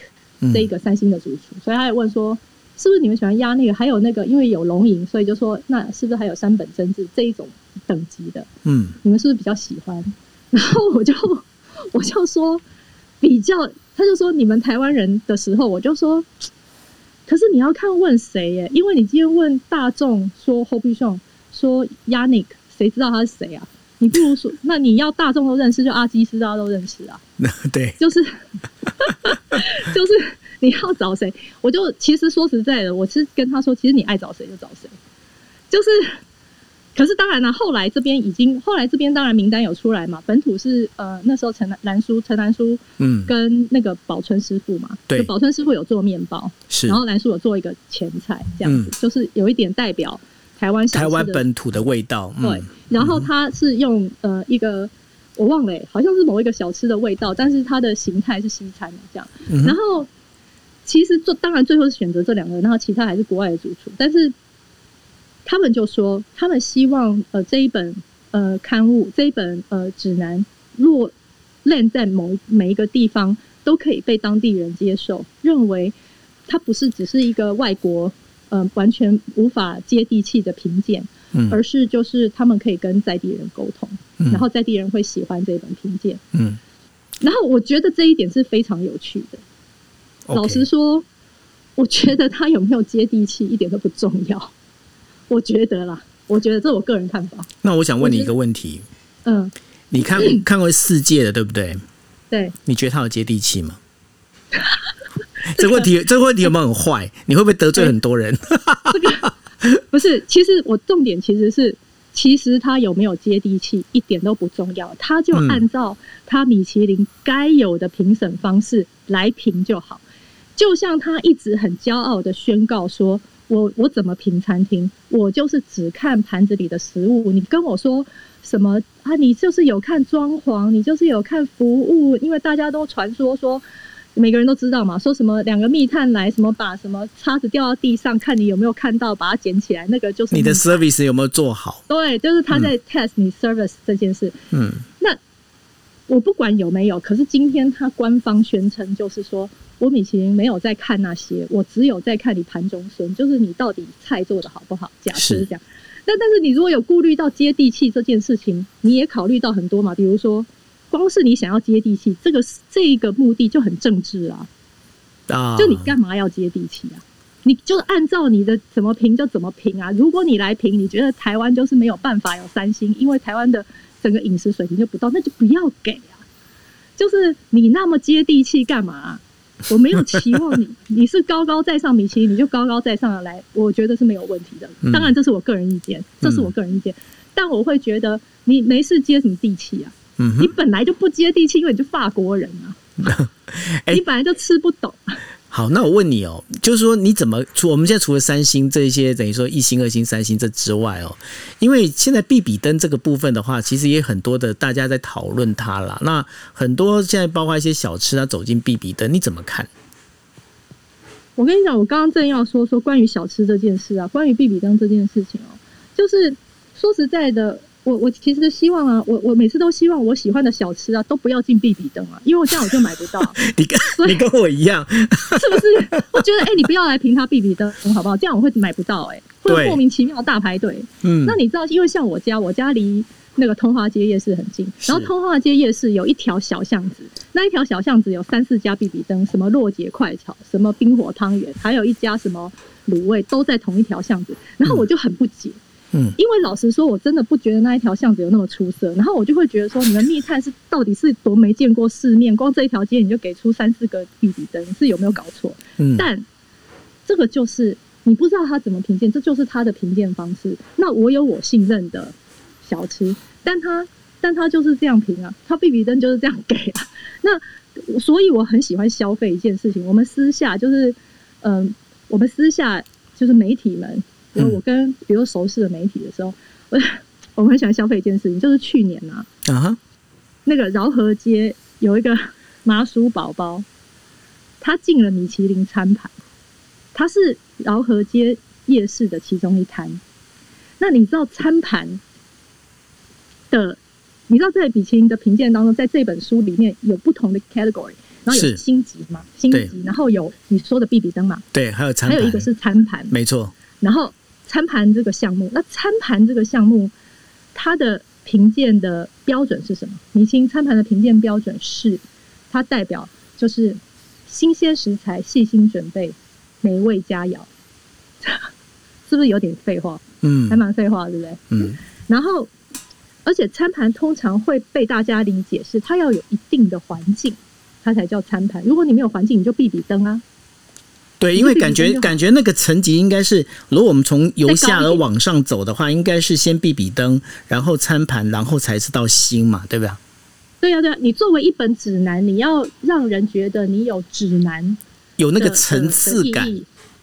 这一个三星的主厨，所以他也问说：是不是你们喜欢 Yannick？还有那个因为有龙吟，所以就说那是不是还有山本真治这一种等级的？嗯，你们是不是比较喜欢？然后我就我就说比较。”他就说：“你们台湾人的时候，我就说，可是你要看问谁耶？因为你今天问大众说 h o b i s o n 说 Yannick，谁知道他是谁啊？你不如说，那你要大众都认识，就阿基斯大家都认识啊。
对，
就是就是你要找谁？我就其实说实在的，我是跟他说，其实你爱找谁就找谁，就是。”可是当然了，后来这边已经，后来这边当然名单有出来嘛。本土是呃那时候陈南南叔陈南叔，嗯，跟那个宝春师傅嘛，
对，
宝春师傅有做面包，
是，
然后南叔有做一个前菜，这样子，就是有一点代表台湾
台湾本土的味道，
对。然后他是用呃一个我忘了，好像是某一个小吃的味道，但是它的形态是西餐的这样。然后其实做当然最后是选择这两个，然后其他还是国外的主厨，但是。他们就说，他们希望呃这一本呃刊物这一本呃指南落烂在某每一个地方都可以被当地人接受，认为它不是只是一个外国呃完全无法接地气的评鉴，嗯，而是就是他们可以跟在地人沟通，然后在地人会喜欢这本评鉴，嗯，然后我觉得这一点是非常有趣的。老实说，我觉得他有没有接地气一点都不重要。我觉得啦，我觉得这是我个人看法。
那我想问你一个问题，嗯，你看 看过世界的对不对？
对，
你觉得他有接地气吗？这个问题，这个问题有没有很坏？你会不会得罪很多人？
这个不是，其实我重点其实是，其实他有没有接地气一点都不重要，他就按照他米其林该有的评审方式来评就好。就像他一直很骄傲的宣告说。我我怎么评餐厅？我就是只看盘子里的食物。你跟我说什么啊？你就是有看装潢，你就是有看服务。因为大家都传说说，每个人都知道嘛，说什么两个密探来，什么把什么叉子掉到地上，看你有没有看到，把它捡起来，那个就是
你的 service 有没有做好？
对，就是他在 test 你 service 这件事。嗯，那我不管有没有，可是今天他官方宣称就是说。我米其林没有在看那些，我只有在看你盘中孙，就是你到底菜做的好不好。假设是这样，那但是你如果有顾虑到接地气这件事情，你也考虑到很多嘛。比如说，光是你想要接地气，这个这个目的就很政治啊。啊，就你干嘛要接地气啊？你就按照你的怎么评就怎么评啊。如果你来评，你觉得台湾就是没有办法有三星，因为台湾的整个饮食水平就不到，那就不要给啊。就是你那么接地气干嘛？我没有期望你，你是高高在上米其林，你就高高在上的来，我觉得是没有问题的。当然，这是我个人意见，这是我个人意见。但我会觉得你没事接什么地气啊？你本来就不接地气，因为你就法国人啊，你本来就吃不懂。
好，那我问你哦，就是说你怎么除我们现在除了三星这些等于说一星、二星、三星这之外哦，因为现在比比登这个部分的话，其实也很多的大家在讨论它啦。那很多现在包括一些小吃，它走进比比登，你怎么看？
我跟你讲，我刚刚正要说说关于小吃这件事啊，关于比比登这件事情哦，就是说实在的，我我其实希望啊，我我每次都希望我喜欢的小吃啊都不要进必比登啊，因为这样我就买不到，
你跟你跟我一样，
是不是？我觉得哎、你不要来评他必比登好不好？这样我会买不到哎、会莫名其妙大排队。
嗯
那你知道，因为像我家，我家离那个通化街夜市很近，然后通化街夜市有一条小巷子，那一条小巷子有三四家必比登，什么洛杰快炒，什么冰火汤圆，还有一家什么卤味，都在同一条巷子。然后我就很不解，
嗯
因为老实说，我真的不觉得那一条巷子有那么出色。然后我就会觉得说，你们密探是到底是多没见过世面，光这一条街你就给出三四个必比登，是有没有搞错？
嗯，
但这个就是你不知道他怎么评鉴，这就是他的评鉴方式。那我有我信任的小吃，但他但他就是这样评啊，他必比登就是这样给啊。那所以我很喜欢消费一件事情，我们私下就是嗯、我们私下就是媒体们，比如我跟比如熟识的媒体的时候，我我们很喜欢消费一件事情，就是去年啊，
啊哈，
那个饶河街有一个麻薯宝宝，他进了米其林餐盘，他是饶河街夜市的其中一摊。那你知道餐盘的，你知道在米其林的评鉴当中，在这本书里面有不同的 category，然后有星级嘛，星级，然后有你说的必比登嘛，
对，还有餐盘，
还有一个是餐盘，
没错，
然后餐盘这个项目，那餐盘这个项目，它的评鉴的标准是什么？米其林餐盘的评鉴标准是，它代表就是新鲜食材、细心准备、美味佳肴，是不是有点废话？
嗯
还蛮废话，对不对？
嗯
然后，而且餐盘通常会被大家理解是它要有一定的环境，它才叫餐盘。如果你没有环境，你就必比登啊。
对，因为感觉 感觉那个层级应该是，如果我们从由下而往上走的话，应该是先壁比灯，然后餐盘，然后才是到心嘛，对吧？
对呀、对呀、你作为一本指南，你要让人觉得你有指南
有那
的
个层次感，。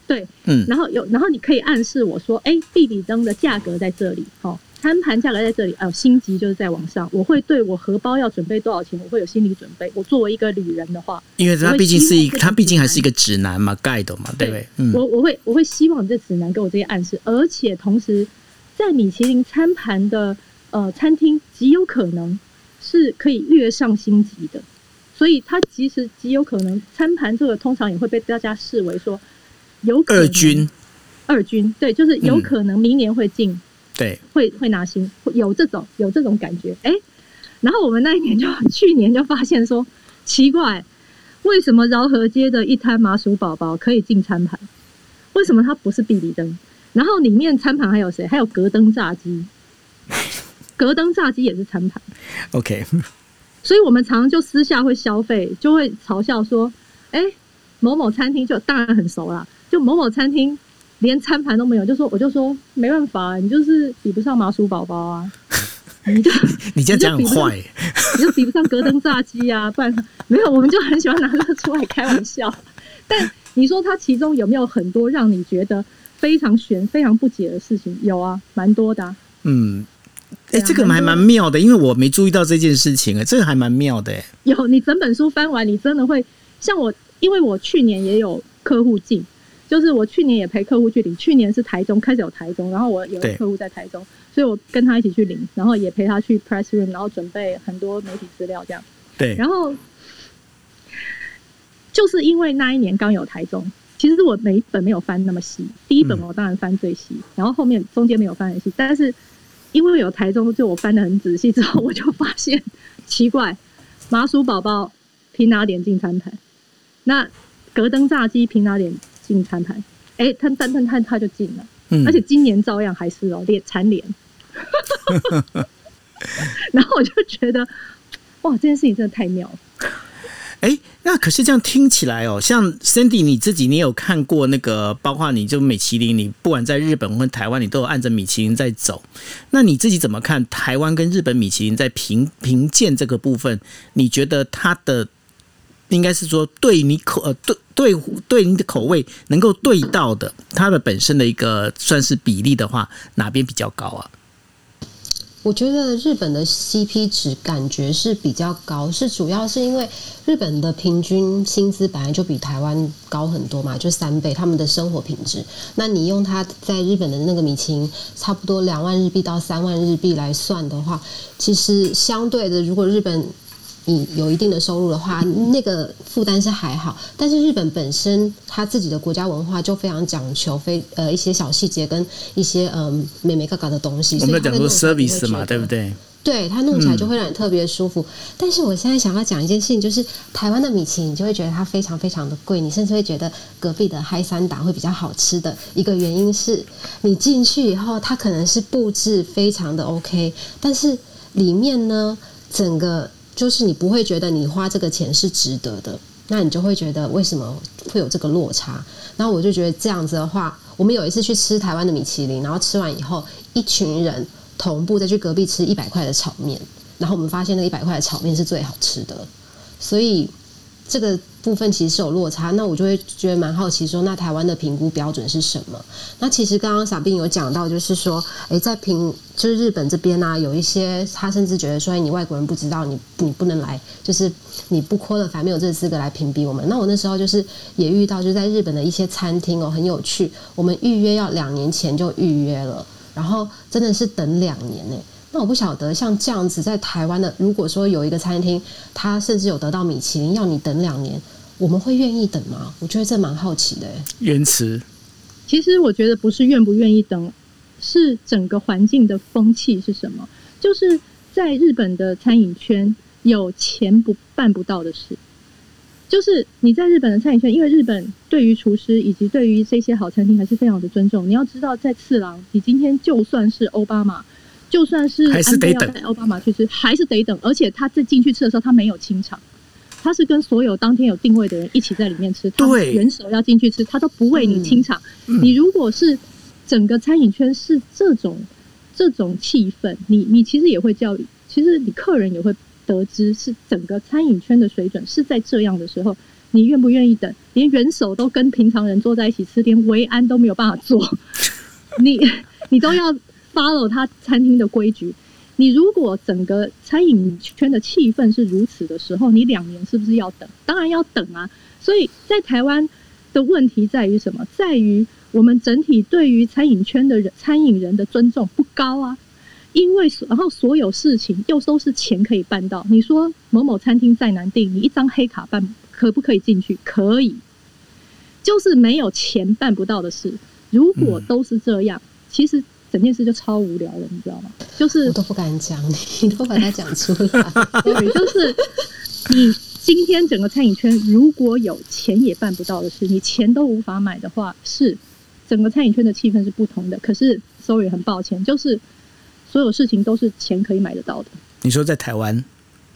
对，
嗯
然后有，然后你可以暗示我说，哎，壁比灯的价格在这里，哦，餐盘价格在这里，哦，星级就是在往上，我会对我荷包要准备多少钱，我会有心理准备。我作为一个旅人的话，
因为它毕竟是一，
个
它毕竟还是一个指南嘛，guide 嘛，对不对？嗯，
我我会我会希望你这指南给我这些暗示，而且同时在米其林餐盘的呃餐厅极有可能是可以跃上星级的，所以它其实极有可能餐盘这个通常也会被大家视为说有可能
二军，
二军对，就是有
嗯
可能明年会进、
对，
会会拿星，会有这种有这种感觉哎、然后我们那一年就去年就发现说奇怪，为什么饶河街的一摊麻薯宝宝可以进餐盘？为什么它不是必比灯？然后里面餐盘还有谁？还有格登炸鸡，格登炸鸡也是餐盘
，OK，
所以我们常常就私下会消费，就会嘲笑说，哎、某某餐厅就当然很熟啦，就某某餐厅连餐盘都没有，就说我就说没办法，你就是比不上麻薯宝宝啊，你就
你这样讲很
你就比不上
坏，
你就比不上格登炸鸡啊，不然没有，我们就很喜欢拿这个出来开玩笑。但你说它其中有没有很多让你觉得非常悬、非常不解的事情？有啊，蛮多的、啊。
嗯。哎、这个还
蛮
妙的，因为我没注意到这件事情，哎，这个还蛮妙的，哎，
有，你整本书翻完，你真的会像我，因为我去年也有客户进，就是我去年也陪客户去领，去年是台中开始有台中，然后我有
对
客户在台中，所以我跟他一起去领，然后也陪他去 press room，然后准备很多媒体资料这样。
对，
然后就是因为那一年刚有台中，其实我每一本没有翻那么细，第一本
嗯
我当然翻最细，然后后面中间没有翻很细，但是因为有台中，就我翻的很仔细之后，我就发现奇怪，麻薯宝宝凭哪点进餐盘？那格登炸鸡凭哪点进餐盘？哎，他但但他他就进了，
嗯
而且今年照样还是哦，连蝉联。然后我就觉得，哇，这件事情真的太妙了。
哎，那可是这样听起来哦，像 Cindy 你自己，你有看过那个，包括你就米其林，你不管在日本或台湾，你都有按着米其林在走。那你自己怎么看台湾跟日本米其林在评评鉴这个部分？你觉得它的应该是说对你口呃对对对你的口味能够对到的，它的本身的一个算是比例的话，哪边比较高啊？
我觉得日本的 CP 值感觉是比较高，是主要是因为日本的平均薪资本来就比台湾高很多嘛，就三倍，他们的生活品质。那你用它在日本的那个米其林差不多两万日币到三万日币来算的话，其实相对的，如果日本你有一定的收入的话，那个负担是还好。但是日本本身它自己的国家文化就非常讲求非呃一些小细节跟一些嗯美美嘎嘎的东西。
我们讲说 service 嘛，对不对？
对，它弄起来就会让你特别舒服。但是我现在想要讲一件事情，就是台湾的米其林，你就会觉得它非常非常的贵，你甚至会觉得隔壁的嗨三达会比较好吃的一个原因是，你进去以后，它可能是布置非常的 OK，但是里面呢，整个。就是你不会觉得你花这个钱是值得的，那你就会觉得为什么会有这个落差？然后我就觉得这样子的话，我们有一次去吃台湾的米其林，然后吃完以后，一群人同步再去隔壁吃一百块的炒面，然后我们发现那一百块的炒面是最好吃的，所以这个。部分其实是有落差，那我就会觉得蛮好奇，说那台湾的评估标准是什么？那其实刚刚傻兵有讲到，就是说，诶，在评就是日本这边呢，有一些他甚至觉得说，你外国人不知道，你你不能来，就是你不扩了，反没有这个资格来评比我们。那我那时候就是也遇到，就在日本的一些餐厅哦，很有趣，我们预约要两年前就预约了，然后真的是等两年呢。那我不晓得，像这样子在台湾的，如果说有一个餐厅，他甚至有得到米其林，要你等两年，我们会愿意等吗？我觉得这蛮好奇的。
延迟，
其实我觉得不是愿不愿意等，是整个环境的风气是什么？就是在日本的餐饮圈，有钱不办不到的事。就是你在日本的餐饮圈，因为日本对于厨师以及对于这些好餐厅还是非常的尊重。你要知道，在次郎，你今天就算是奥巴马。就算是
还是得等
奥巴马去吃，还是得等。而且他在进去吃的时候，他没有清场，他是跟所有当天有定位的人一起在里面吃。
对，
人手要进去吃，他都不为你清场。你如果是整个餐饮圈是这种这种气氛，你你其实也会教育，其实你客人也会得知是整个餐饮圈的水准是在这样的时候，你愿不愿意等？连人手都跟平常人坐在一起吃，连维安都没有办法做，你你都要。Follow 他餐厅的规矩，你如果整个餐饮圈的气氛是如此的时候，你两年是不是要等？当然要等啊！所以在台湾的问题在于什么？在于我们整体对于餐饮圈的人、餐饮人的尊重不高啊！因为然后所有事情又都是钱可以办到。你说某某餐厅再难订，你一张黑卡办可不可以进去？可以，就是没有钱办不到的事。如果都是这样，其实。整件事就超无聊了，你知道吗？就是
我都不敢讲，你都把它讲出来。
对，就是你今天整个餐饮圈如果有钱也办不到的事，你钱都无法买的话，是整个餐饮圈的气氛是不同的。可是，sorry，很抱歉，就是所有事情都是钱可以买得到的。
你说在台湾？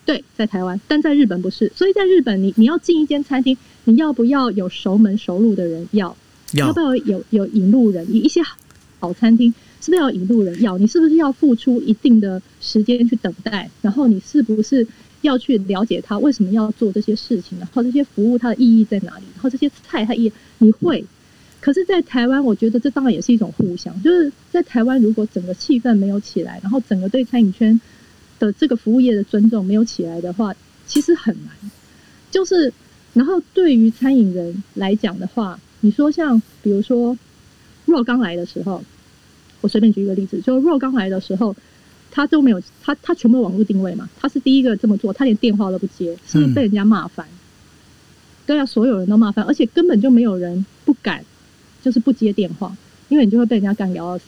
对，在台湾，但在日本不是。所以在日本，你你要进一间餐厅，你要不要有熟门熟路的人？要，要不要有有引路人？一些好餐厅。是不是要引路人？要你是不是要付出一定的时间去等待？然后你是不是要去了解他为什么要做这些事情？然后这些服务它的意义在哪里？然后这些菜它意你会？可是，在台湾，我觉得这当然也是一种互相。就是在台湾，如果整个气氛没有起来，然后整个对餐饮圈的这个服务业的尊重没有起来的话，其实很难。就是，然后对于餐饮人来讲的话，你说像比如说若刚来的时候。我随便举一个例子，就若刚来的时候，他都没有他他全部网络定位嘛，他是第一个这么做，他连电话都不接，是被人家骂翻？对啊，所有人都骂翻，而且根本就没有人不敢，就是不接电话，因为你就会被人家干聊到死。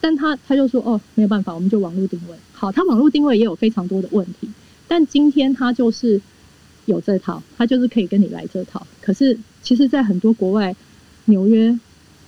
但他他就说哦，没有办法，我们就网络定位。好，他网络定位也有非常多的问题，但今天他就是有这套，他就是可以跟你来这套。可是其实，在很多国外，纽约。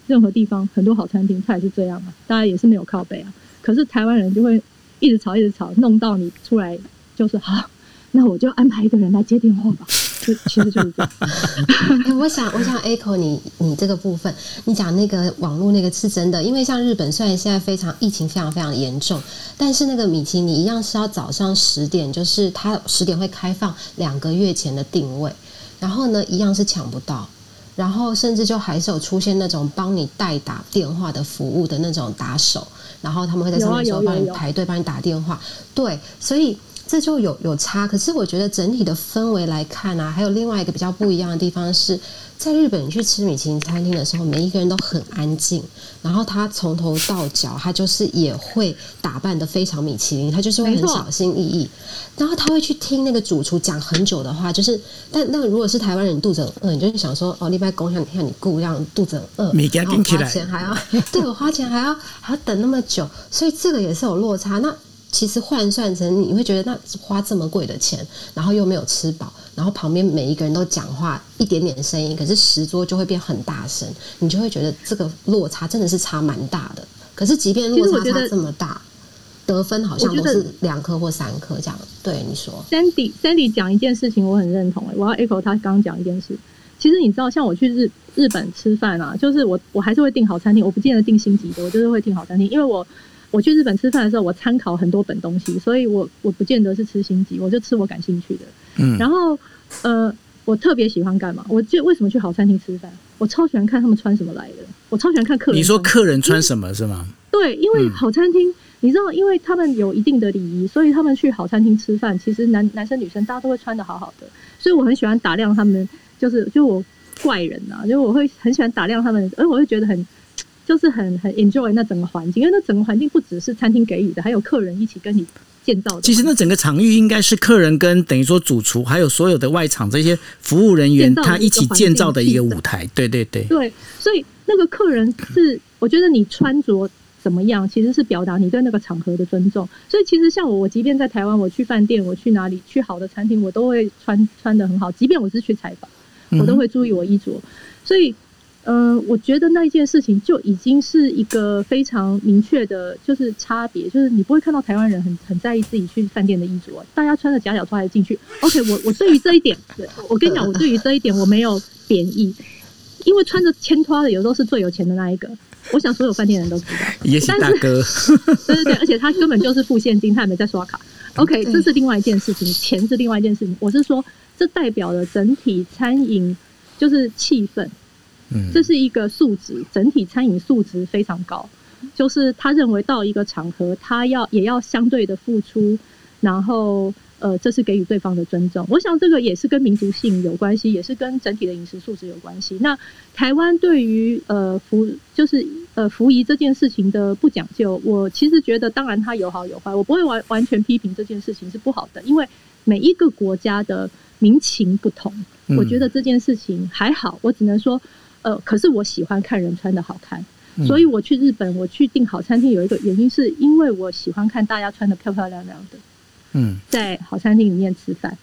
任何地方很多好餐厅，它也是这样嘛，大家也是没有靠背啊。可是台湾人就会一直吵，一直吵，弄到你出来就是 好，那我就安排一个人来接电话吧。就其实就是这样。
我想，我想 echo 你，你这个部分，你讲那个网络那个是真的，因为像日本虽然现在非常疫情非常非常严重，但是那个米其你一样是要早上十点，就是它十点会开放两个月前的定位，然后呢一样是抢不到。然后甚至就还是有出现那种帮你代打电话的服务的那种打手，然后他们会在上面说帮你排队帮你打电话，对，所以这就有有差。可是我觉得整体的氛围来看啊，还有另外一个比较不一样的地方是。在日本，你去吃米其林餐厅的时候，每一个人都很安静。然后他从头到脚，他就是也会打扮的非常米其林，他就是会很小心翼翼。然后他会去听那个主厨讲很久的话，就是，但那如果是台湾人肚子很饿，你就想说哦，你拜公像像你顾让肚子饿，然后花钱还要 对我花钱还要还要等那么久，所以这个也是有落差。那其实换算成你会觉得，那花这么贵的钱，然后又没有吃饱。然后旁边每一个人都讲话一点点声音，可是十桌就会变很大声，你就会觉得这个落差真的是差蛮大的。可是即便落差差这么大，得分好像都是两颗或三颗这样。对你说
，Sandy Sandy 讲一件事情，我很认同。哎，我要 echo 他刚刚讲一件事。其实你知道，像我去日日本吃饭啊，就是我我还是会订好餐厅，我不见得订星级的，我就是会订好餐厅，因为我我去日本吃饭的时候，我参考很多本东西，所以我我不见得是吃星级，我就吃我感兴趣的。嗯，然后呃，我特别喜欢干嘛？我就为什么去好餐厅吃饭？我超喜欢看他们穿什么来的。我超喜欢看客人。
你说客人穿什么是吗？
对，因为好餐厅，你知道，因为他们有一定的礼仪，所以他们去好餐厅吃饭，其实男男生女生大家都会穿的好好的。所以我很喜欢打量他们，就是就我怪人呐，就我会很喜欢打量他们，而我会觉得很就是很很 enjoy 那整个环境，因为那整个环境不只是餐厅给予的，还有客人一起跟你。建造的，
其实那整个场域应该是客人跟等于说主厨，还有所有的外场这些服务人员，他一起建造的一个舞台。对对对，
对，所以那个客人是，我觉得你穿着怎么样，其实是表达你对那个场合的尊重。所以其实像我，我即便在台湾，我去饭店，我去哪里，去好的餐厅，我都会穿穿的很好。即便我是去采访，我都会注意我衣着。所以。嗯，我觉得那一件事情就已经是一个非常明确的，就是差别，就是你不会看到台湾人很很在意自己去饭店的衣着，大家穿着夹脚拖鞋进去。OK，我我对于这一点，我跟你讲，我对于这一点我没有贬义，因为穿着千拖的有时候是最有钱的那一个，我想所有饭店人都知道。
也是大哥，
对对对，而且他根本就是付现金，他也没在刷卡。OK，这是另外一件事情，钱是另外一件事情。我是说，这代表了整体餐饮就是气氛。这是一个素质，整体餐饮素质非常高。就是他认为到一个场合，他要也要相对的付出，然后呃，这是给予对方的尊重。我想这个也是跟民族性有关系，也是跟整体的饮食素质有关系。那台湾对于呃服就是呃服仪这件事情的不讲究，我其实觉得当然它有好有坏，我不会完完全批评这件事情是不好的，因为每一个国家的民情不同，我觉得这件事情还好。我只能说。呃，可是我喜欢看人穿的好看，所以我去日本，我去订好餐厅有一个原因，是因为我喜欢看大家穿的漂漂亮亮的，嗯，在好餐厅里面吃饭。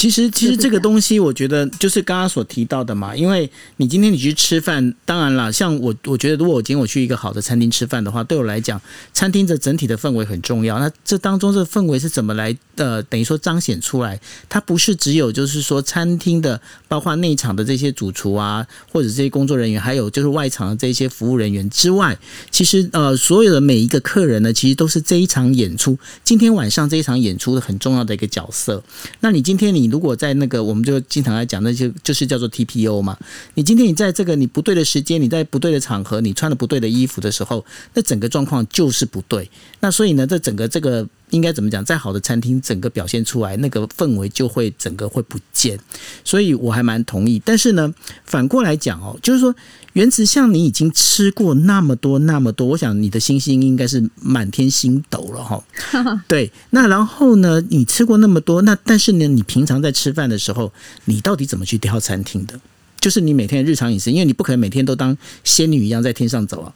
其实，其实这个东西，我觉得就是刚刚所提到的嘛。因为你今天你去吃饭，当然了，像我，我觉得如果我今天我去一个好的餐厅吃饭的话，对我来讲，餐厅的整体的氛围很重要。那这当中这氛围是怎么来呃，等于说彰显出来？它不是只有就是说餐厅的，包括内场的这些主厨啊，或者这些工作人员，还有就是外场的这些服务人员之外，其实呃，所有的每一个客人呢，其实都是这一场演出，今天晚上这一场演出的很重要的一个角色。那你今天你。如果在那个，我们就经常来讲那些，就是叫做 TPO 嘛。你今天你在这个你不对的时间，你在不对的场合，你穿了不对的衣服的时候，那整个状况就是不对。那所以呢，这整个这个应该怎么讲？再好的餐厅，整个表现出来那个氛围就会整个会不见。所以我还蛮同意。但是呢，反过来讲哦，就是说。原子像你已经吃过那么多那么多，我想你的星星应该是满天星斗了哈。对，那然后呢，你吃过那么多，那但是呢，你平常在吃饭的时候，你到底怎么去挑餐厅的？就是你每天的日常饮食，因为你不可能每天都当仙女一样在天上走啊。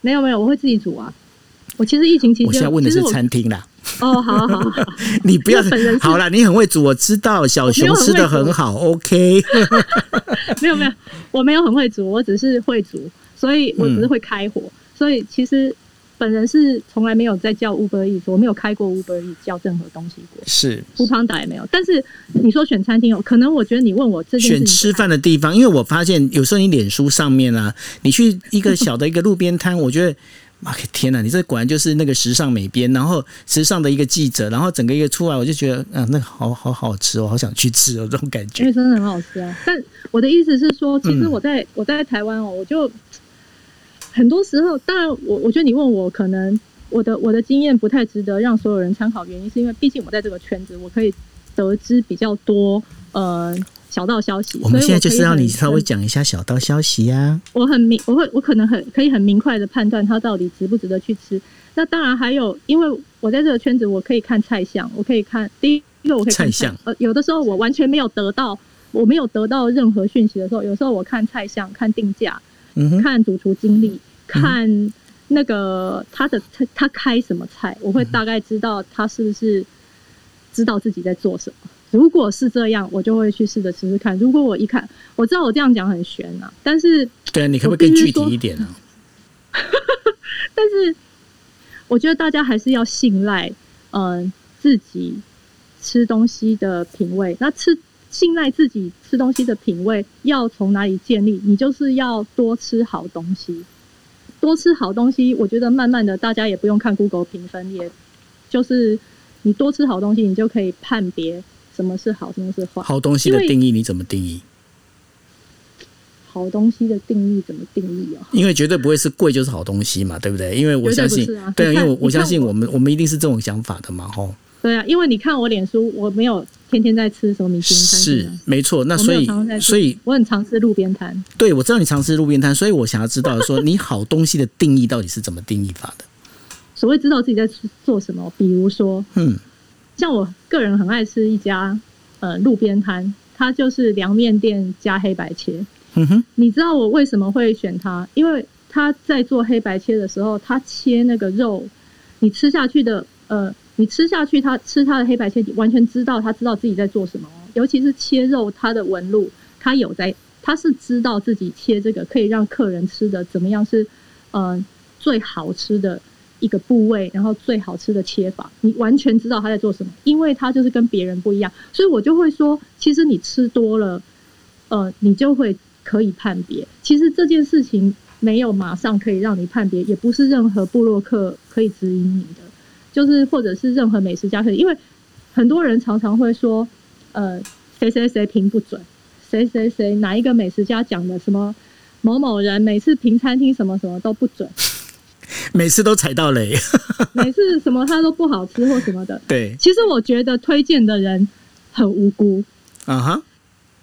没有没有，我会自己煮啊。我其实疫情期间，
我现在问的是餐厅啦。
哦，好好好，
你不要好了，你很会煮，我知道小熊吃的很好，OK。
没有没有，我没有很会煮，我只是会煮，所以我只是会开火，所以其实本人是从来没有在叫 Uber Eats，我没有开过 Uber Eats 叫任何东西过，
是
乌邦达也没有。但是你说选餐厅哦，可能我觉得你问我这
选吃饭的地方，因为我发现有时候你脸书上面啊，你去一个小的一个路边摊，我觉得。妈天哪！你这果然就是那个时尚美编，然后时尚的一个记者，然后整个一个出来，我就觉得，嗯，那个好好好吃哦，好想去吃哦，这种感
因
觉。
为 真的很好吃啊。但我的意思是说，其实我在、我在台湾哦，我就很多时候，当然我我觉得你问我，可能我的我的经验不太值得让所有人参考，原因是因为毕竟我在这个圈子，我可以得知比较多呃小道消息。
我们现在就是要你稍微讲一下小道消息呀、
我很明，我会我可能很可以很明快的判断它到底值不值得去吃。那当然还有，因为我在这个圈子，我可以看菜相，我可以看第一个我可以看
菜相
呃，有的时候我完全没有得到，我没有得到任何讯息的时候，有时候我看菜相，看定价，
嗯哼，
看主厨经历，看那个他的他他开什么菜，我会大概知道他是不是知道自己在做什么。如果是这样，我就会去试着吃吃看。如果我一看，我知道我这样讲很玄啊，但是
对啊，你可不可以更具体一点啊？
但是我觉得大家还是要信赖，嗯、自己吃东西的品味。那吃信赖自己吃东西的品味要从哪里建立？你就是要多吃好东西，多吃好东西。我觉得慢慢的，大家也不用看 Google 评分，也就是你多吃好东西，你就可以判别什么是好，什么是坏。
好东西的定义你怎么定义？
好东西的定义怎么定义啊？
因为绝对不会是贵就是好东西嘛，对不对？因为我相信，对啊，因为我相信我们我们一定是这种想法的嘛，吼。
对啊，因为你看我脸书，我没有天天在吃什么米其林餐
是
啊。
没错，那所以所以
我很常吃路边摊。
对我知道你常吃路边摊，所以我想要知道说你好东西的定义到底是怎么定义法的？
所谓知道自己在做什么，比如说，
嗯，
像我个人很爱吃一家呃路边摊，它就是凉面店加黑白切。
嗯哼，
你知道我为什么会选它？因为他在做黑白切的时候，他切那个肉，你吃下去的呃，你吃下去，他吃他的黑白切，你完全知道他知道自己在做什么哦。尤其是切肉，它的纹路，他有在，他是知道自己切这个可以让客人吃的怎么样是呃最好吃的一个部位，然后最好吃的切法，你完全知道他在做什么，因为他就是跟别人不一样，所以我就会说，其实你吃多了，呃，你就会可以判别。其实这件事情没有马上可以让你判别，也不是任何部落客可以指引你的，就是或者是任何美食家可以，因为很多人常常会说，呃，谁谁谁评不准，谁谁谁哪一个美食家讲的什么某某人每次评餐厅什么什么都不准，
每次都踩到雷。
每次什么它都不好吃或什么的。
对，
其实我觉得推荐的人很无辜，
啊哈，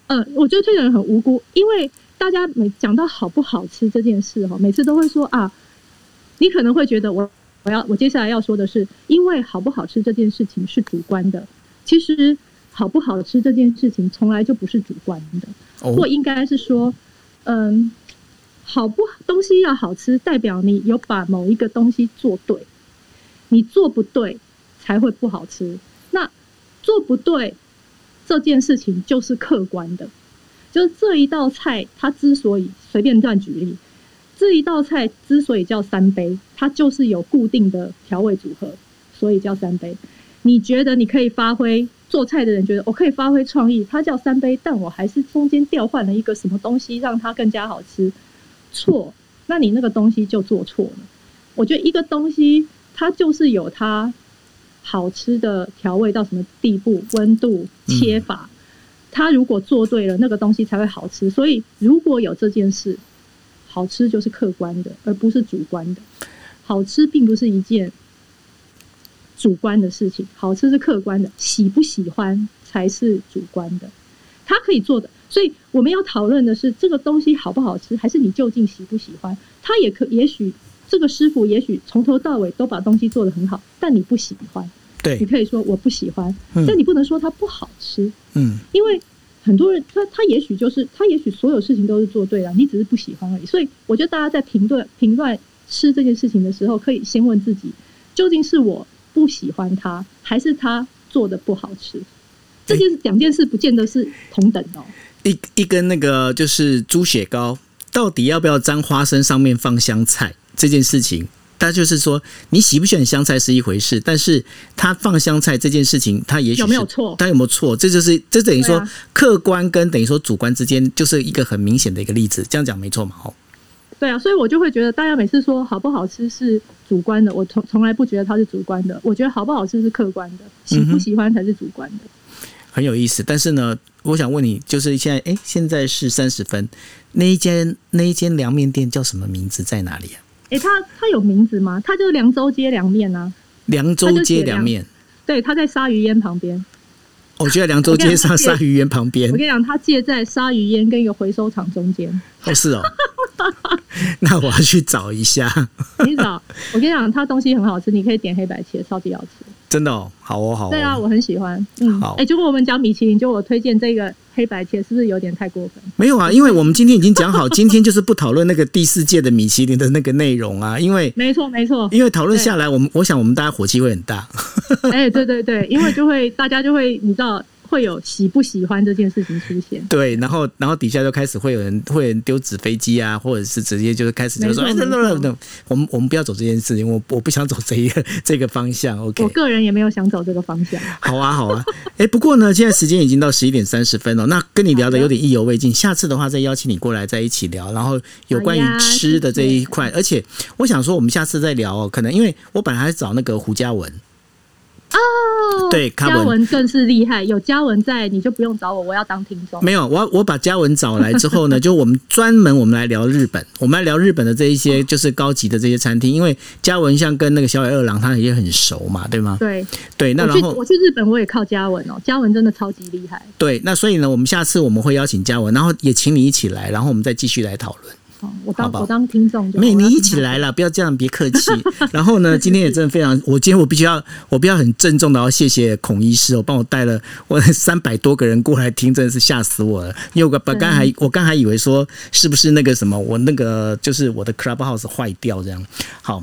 呃，我觉得推荐人很无辜，因为大家每讲到好不好吃这件事哈，每次都会说啊，你可能会觉得我我要我接下来要说的是，因为好不好吃这件事情是主观的，其实好不好吃这件事情从来就不是主观的，
哦。
或应该是说，嗯，好不东西要好吃，代表你有把某一个东西做对，你做不对才会不好吃。那做不对这件事情就是客观的，就是这一道菜它之所以随便乱举例，这一道菜之所以叫三杯，它就是有固定的调味组合，所以叫三杯。你觉得你可以发挥做菜的人觉得我可以发挥创意，它叫三杯，但我还是中间调换了一个什么东西让它更加好吃，错，那你那个东西就做错了。我觉得一个东西它就是有它好吃的调味到什么地步、温度、切法，它如果做对了，那个东西才会好吃。所以如果有这件事，好吃就是客观的，而不是主观的。好吃并不是一件主观的事情，好吃是客观的，喜不喜欢才是主观的。他可以做的，所以我们要讨论的是这个东西好不好吃，还是你究竟喜不喜欢？他也可，也许这个师傅也许从头到尾都把东西做得很好，但你不喜欢，
对你，
可以说我不喜欢，
嗯
但你不能说它不好吃，
嗯，
因为很多人他他也许就是他也许所有事情都是做对了，你只是不喜欢而已。所以我觉得大家在评论评断吃这件事情的时候，可以先问自己，究竟是我不喜欢它，还是他做的不好吃？这件两件事不见得是同等的哦。
一一根那个就是猪血糕，到底要不要沾花生，上面放香菜这件事情，它就是说你喜不喜欢香菜是一回事，但是它放香菜这件事情，它也许
有没有错
它有没有错？这就是这等于说、
啊
客观跟等于说主观之间就是一个很明显的一个例子，这样讲没错嘛？哦，
对啊，所以我就会觉得大家每次说好不好吃是主观的，我从从来不觉得它是主观的，我觉得好不好吃是客观的，喜不喜欢才是主观的。
很有意思。但是呢，我想问你，就是现在，哎，现在是三十分，那一间那一间凉面店叫什么名字，在哪里啊？
哎，它它有名字吗？它就是凉州街凉面啊。
凉州街凉面，
对，它在鲨鱼烟旁边。
我觉得凉州街上鲨鱼烟旁边。
我跟你讲，它借在鲨鱼烟跟一个回收厂中间。
哦，是哦。那我要去找一下。
你找，我跟你讲，它东西很好吃，你可以点黑白切，超级好吃。
真的哦，好哦，好。
对啊，我很喜欢。嗯，好。哎，结果我们讲米其林，就我推荐这个黑白切，是不是有点太过分？
没有啊，因为我们今天已经讲好，今天就是不讨论那个第四届的米其林的那个内容啊，因为
没错没错，
因为讨论下来，我们我想我们大家火气会很大。
哎，对对对，因为就会大家就会你知道。会有喜不喜欢这件事情出现，
对，然后然后底下就开始会有人会人丢纸飞机啊，或者是直接就是开始就说，哎，等等等，我们我们不要走这件事情，我我不想走这一个这个方向，OK，
我个人也没有想走这个方向。
好啊，好啊，哎，不过呢，现在时间已经到十一点三十分了，那跟你聊的有点意犹未尽，下次的话再邀请你过来在一起聊，然后有关于吃的这一块，而且我想说，我们下次再聊哦，可能因为我本来还找那个胡嘉文。
哦，
对，
嘉文更是厉害。有嘉文在，你就不用找我，我要当听众。
没有，我我把嘉文找来之后呢，就我们专门我们来聊日本，我们来聊日本的这一些就是高级的这些餐厅，因为嘉文像跟那个小野二郎他也很熟嘛，对吗？
对
对，那然后
我去日本我也靠嘉文哦，嘉文真的超级厉害。
对，那所以呢，我们下次我们会邀请嘉文，然后也请你一起来，然后我们再继续来讨论。
我当我当听众，
没你一起来了，不要这样，别客气。然后呢，今天也真的非常，我今天我必须要，我必须要很郑重的要谢谢孔医师，我帮我带了我 三百多个人过来听，真的是吓死我了。因为我刚刚还我刚还以为说是不是那个什么，我那个就是我的 Clubhouse 坏掉这样。好，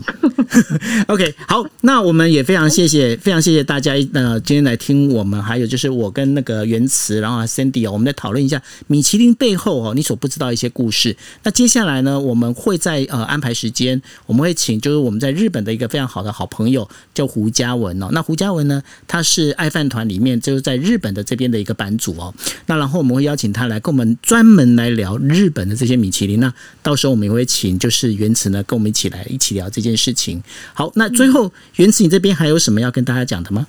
OK，好，那我们也非常谢谢，非常谢谢大家呃今天来听我们，还有就是我跟那个原词，然后 Cindy 哦，我们来讨论一下米其林背后哦你所不知道一些故事。那接下来。来呢，我们会在呃安排时间，我们会请就是我们在日本的一个非常好的好朋友叫胡嘉文哦。那胡嘉文呢，他是爱饭团里面就是在日本的这边的一个版主哦。那然后我们会邀请他来跟我们专门来聊日本的这些米其林。那到时候我们也会请就是原慈呢跟我们一起来一起聊这件事情。好，那最后原慈你这边还有什么要跟大家讲的吗？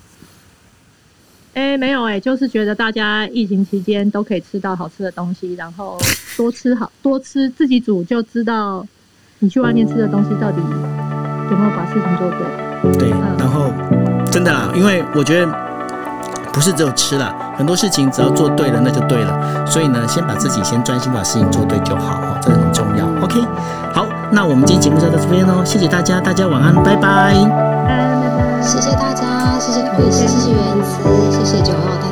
哎，没有哎，就是觉得大家疫情期间都可以吃到好吃的东西，然后多吃好多吃，自己煮就知道你去外面吃的东西到底有没有把事情做对。
对，然后真的啦，因为我觉得不是只有吃了，很多事情只要做对了那就对了。所以呢，先把自己先专心把事情做对就好哦，这个很重要。OK，好，那我们今天节目就到这边喽，谢谢大家，大家晚安，拜拜拜拜。
谢谢大家，谢谢孔医师，谢谢原子，谢谢九号，大家。